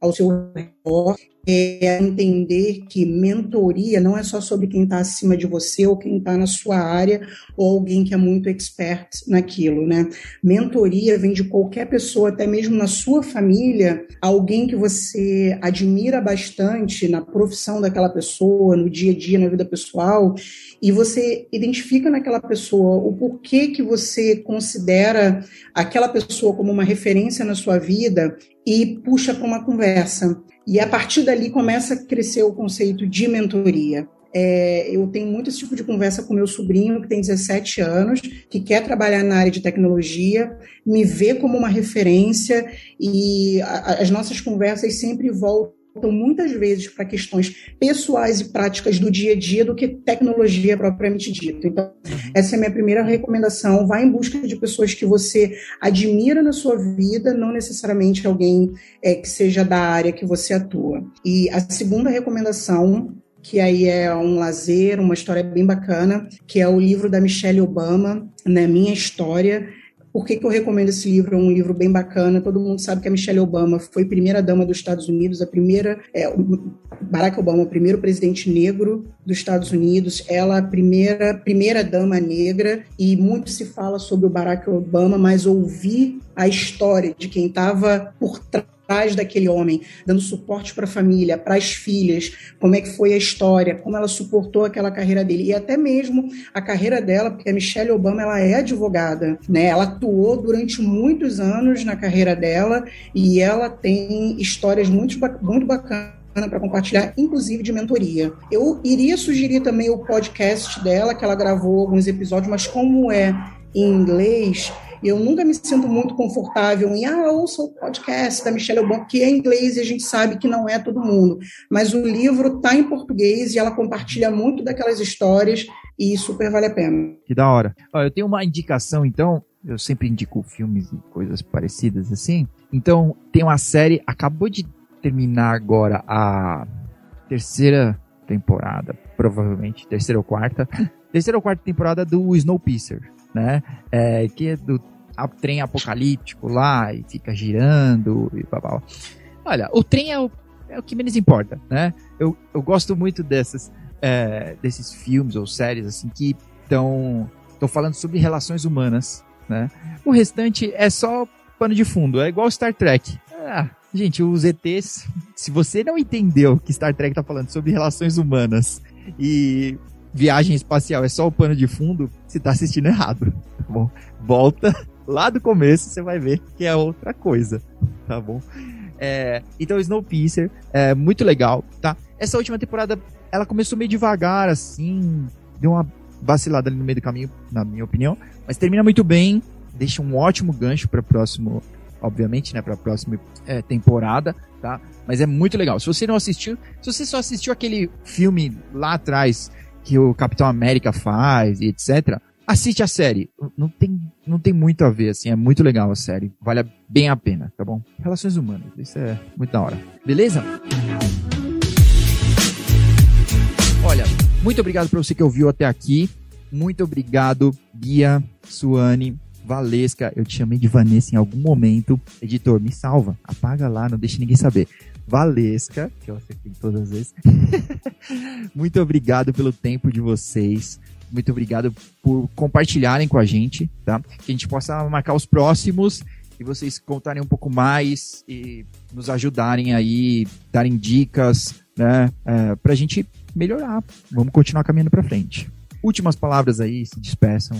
ao seu redor é entender que mentoria não é só sobre quem está acima de você ou quem está na sua área ou alguém que é muito expert naquilo, né? Mentoria vem de qualquer pessoa, até mesmo na sua família, alguém que você admira bastante na profissão daquela pessoa, no dia a dia, na vida pessoal, e você identifica naquela pessoa o porquê que você considera aquela pessoa como uma referência na sua vida e puxa para uma conversa. E a partir dali começa a crescer o conceito de mentoria. É, eu tenho muito esse tipo de conversa com meu sobrinho, que tem 17 anos, que quer trabalhar na área de tecnologia, me vê como uma referência, e a, as nossas conversas sempre voltam muitas vezes para questões pessoais e práticas do dia a dia do que tecnologia propriamente dita. Então, uhum. essa é a minha primeira recomendação. Vá em busca de pessoas que você admira na sua vida, não necessariamente alguém é, que seja da área que você atua. E a segunda recomendação que aí é um lazer, uma história bem bacana, que é o livro da Michelle Obama, né, Minha História, por que, que eu recomendo esse livro? É um livro bem bacana. Todo mundo sabe que a Michelle Obama foi primeira dama dos Estados Unidos, a primeira, é, Barack Obama, o primeiro presidente negro dos Estados Unidos, ela a primeira primeira dama negra e muito se fala sobre o Barack Obama, mas ouvir a história de quem estava por trás daquele homem, dando suporte para a família, para as filhas, como é que foi a história, como ela suportou aquela carreira dele e até mesmo a carreira dela, porque a Michelle Obama ela é advogada, né? Ela atuou durante muitos anos na carreira dela e ela tem histórias muito muito bacanas para compartilhar, inclusive de mentoria. Eu iria sugerir também o podcast dela, que ela gravou alguns episódios, mas como é em inglês, eu nunca me sinto muito confortável em, ah, ouça o podcast da Michelle Obama, que é inglês e a gente sabe que não é todo mundo. Mas o livro está em português e ela compartilha muito daquelas histórias e super vale a pena. Que da hora. Ó, eu tenho uma indicação, então, eu sempre indico filmes e coisas parecidas assim. Então, tem uma série, acabou de terminar agora a terceira temporada, provavelmente, terceira ou quarta. [laughs] terceira ou quarta temporada do Snowpiercer né? É, que é do a, trem apocalíptico lá e fica girando e blá, blá. Olha, o trem é o, é o que menos importa, né? Eu, eu gosto muito dessas, é, desses filmes ou séries assim que estão falando sobre relações humanas, né? O restante é só pano de fundo, é igual Star Trek. Ah, gente, os ETs, se você não entendeu que Star Trek tá falando sobre relações humanas e viagem espacial é só o pano de fundo, você tá assistindo errado, tá bom? Volta lá do começo, você vai ver que é outra coisa, tá bom? É, então, Snowpiercer é muito legal, tá? Essa última temporada, ela começou meio devagar, assim, deu uma vacilada ali no meio do caminho, na minha opinião, mas termina muito bem, deixa um ótimo gancho para próximo, obviamente, né, para próxima é, temporada, tá? Mas é muito legal. Se você não assistiu, se você só assistiu aquele filme lá atrás que o Capitão América faz e etc, assiste a série. Não tem, não tem muito a ver, assim, é muito legal a série. Vale bem a pena, tá bom? Relações humanas, isso é muito da hora. Beleza? Olha, muito obrigado para você que ouviu até aqui. Muito obrigado, Bia, Suane, Valesca. Eu te chamei de Vanessa em algum momento. Editor, me salva. Apaga lá, não deixe ninguém saber. Valesca, que eu acertei todas as vezes. [laughs] muito obrigado pelo tempo de vocês. Muito obrigado por compartilharem com a gente, tá? Que a gente possa marcar os próximos e vocês contarem um pouco mais e nos ajudarem aí, darem dicas, né? É, pra gente melhorar. Vamos continuar caminhando para frente. Últimas palavras aí, se despeçam.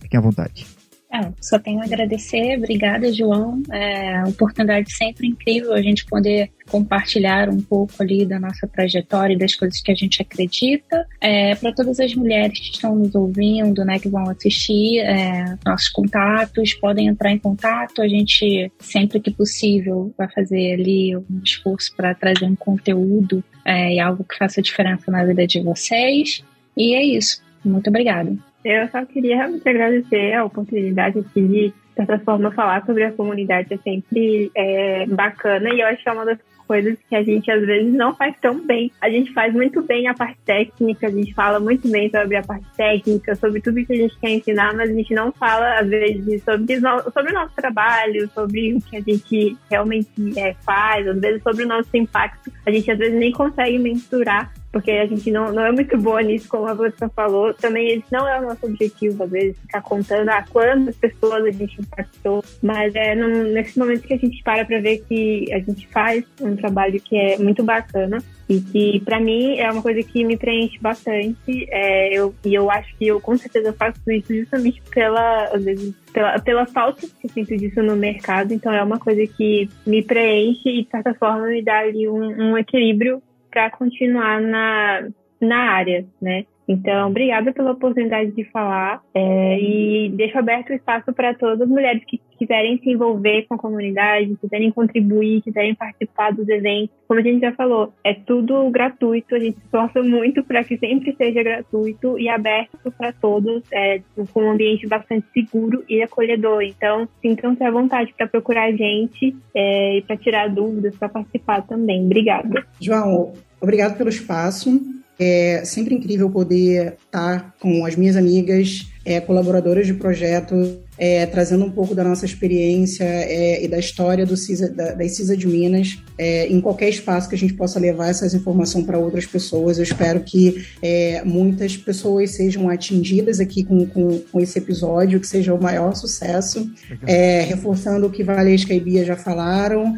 Fiquem à vontade. É, só tenho a agradecer, obrigada, João. É uma oportunidade sempre incrível a gente poder compartilhar um pouco ali da nossa trajetória e das coisas que a gente acredita. É, Para todas as mulheres que estão nos ouvindo, né, que vão assistir, é, nossos contatos, podem entrar em contato. A gente, sempre que possível, vai fazer ali um esforço para trazer um conteúdo é, e algo que faça diferença na vida de vocês. E é isso. Muito obrigada. Eu só queria realmente agradecer a oportunidade aqui de, de certa forma, falar sobre a comunidade. É sempre é, bacana e eu acho que é uma das coisas que a gente às vezes não faz tão bem. A gente faz muito bem a parte técnica, a gente fala muito bem sobre a parte técnica, sobre tudo que a gente quer ensinar, mas a gente não fala, às vezes, sobre, sobre o nosso trabalho, sobre o que a gente realmente é, faz, às vezes sobre o nosso impacto. A gente às vezes nem consegue mensurar porque a gente não, não é muito boa nisso, como a você falou. Também esse não é o nosso objetivo, às vezes, ficar contando a quantas pessoas a gente impactou, mas é num, nesse momento que a gente para para ver que a gente faz um trabalho que é muito bacana e que para mim é uma coisa que me preenche bastante. É, eu, e eu acho que eu com certeza faço isso justamente pela, às vezes, pela, pela falta que eu sinto disso no mercado. Então é uma coisa que me preenche e de certa forma me dá ali um, um equilíbrio para continuar na, na área, né? Então, obrigada pela oportunidade de falar é, e deixo aberto o espaço para todas as mulheres que quiserem se envolver com a comunidade, quiserem contribuir, quiserem participar dos eventos. Como a gente já falou, é tudo gratuito, a gente esforça muito para que sempre seja gratuito e aberto para todos, é, com um ambiente bastante seguro e acolhedor. Então, sintam-se à vontade para procurar a gente é, e para tirar dúvidas, para participar também. Obrigada. João, obrigado pelo espaço. É sempre incrível poder estar com as minhas amigas, é, colaboradoras de projeto, é, trazendo um pouco da nossa experiência é, e da história do CISA, da, da CISA de Minas, é, em qualquer espaço que a gente possa levar essas informações para outras pessoas. Eu espero que é, muitas pessoas sejam atingidas aqui com, com, com, esse episódio, que seja o maior sucesso, é, reforçando o que Valesca e Bia já falaram.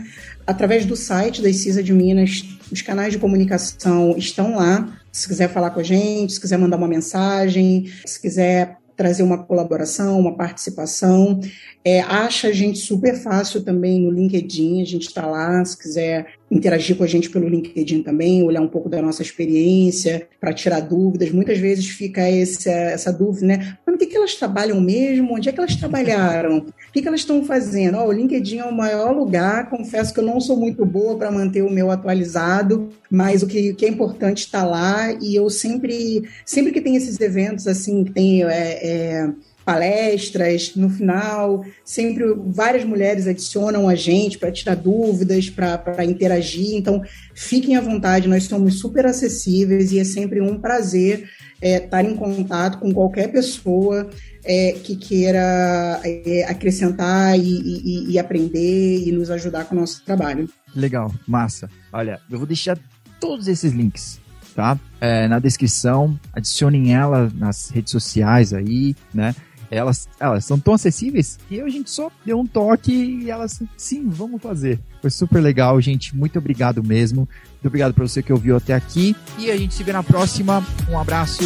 Através do site da CISA de Minas, os canais de comunicação estão lá. Se quiser falar com a gente, se quiser mandar uma mensagem, se quiser trazer uma colaboração, uma participação. É, acha a gente super fácil também no LinkedIn, a gente está lá, se quiser interagir com a gente pelo LinkedIn também, olhar um pouco da nossa experiência, para tirar dúvidas. Muitas vezes fica esse, essa dúvida, né? Mas o que, que elas trabalham mesmo? Onde é que elas trabalharam? O que, que elas estão fazendo? Oh, o LinkedIn é o maior lugar, confesso que eu não sou muito boa para manter o meu atualizado, mas o que, que é importante está lá e eu sempre, sempre que tem esses eventos assim, que tem é, é, palestras, no final, sempre várias mulheres adicionam a gente para tirar dúvidas, para interagir. Então, fiquem à vontade, nós somos super acessíveis e é sempre um prazer é, estar em contato com qualquer pessoa é, que queira é, acrescentar e, e, e aprender e nos ajudar com o nosso trabalho. Legal, massa. Olha, eu vou deixar todos esses links tá? É, na descrição, adicionem ela nas redes sociais aí, né? Elas, elas são tão acessíveis que a gente só deu um toque e elas, sim, vamos fazer. Foi super legal, gente. Muito obrigado mesmo. Muito obrigado por você que ouviu até aqui. E a gente se vê na próxima. Um abraço.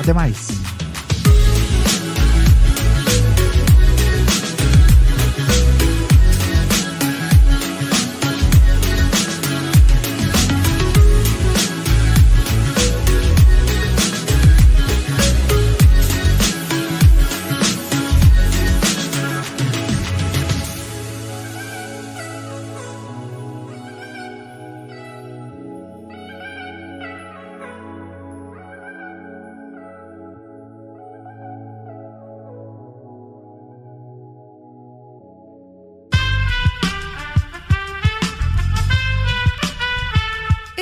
Até mais.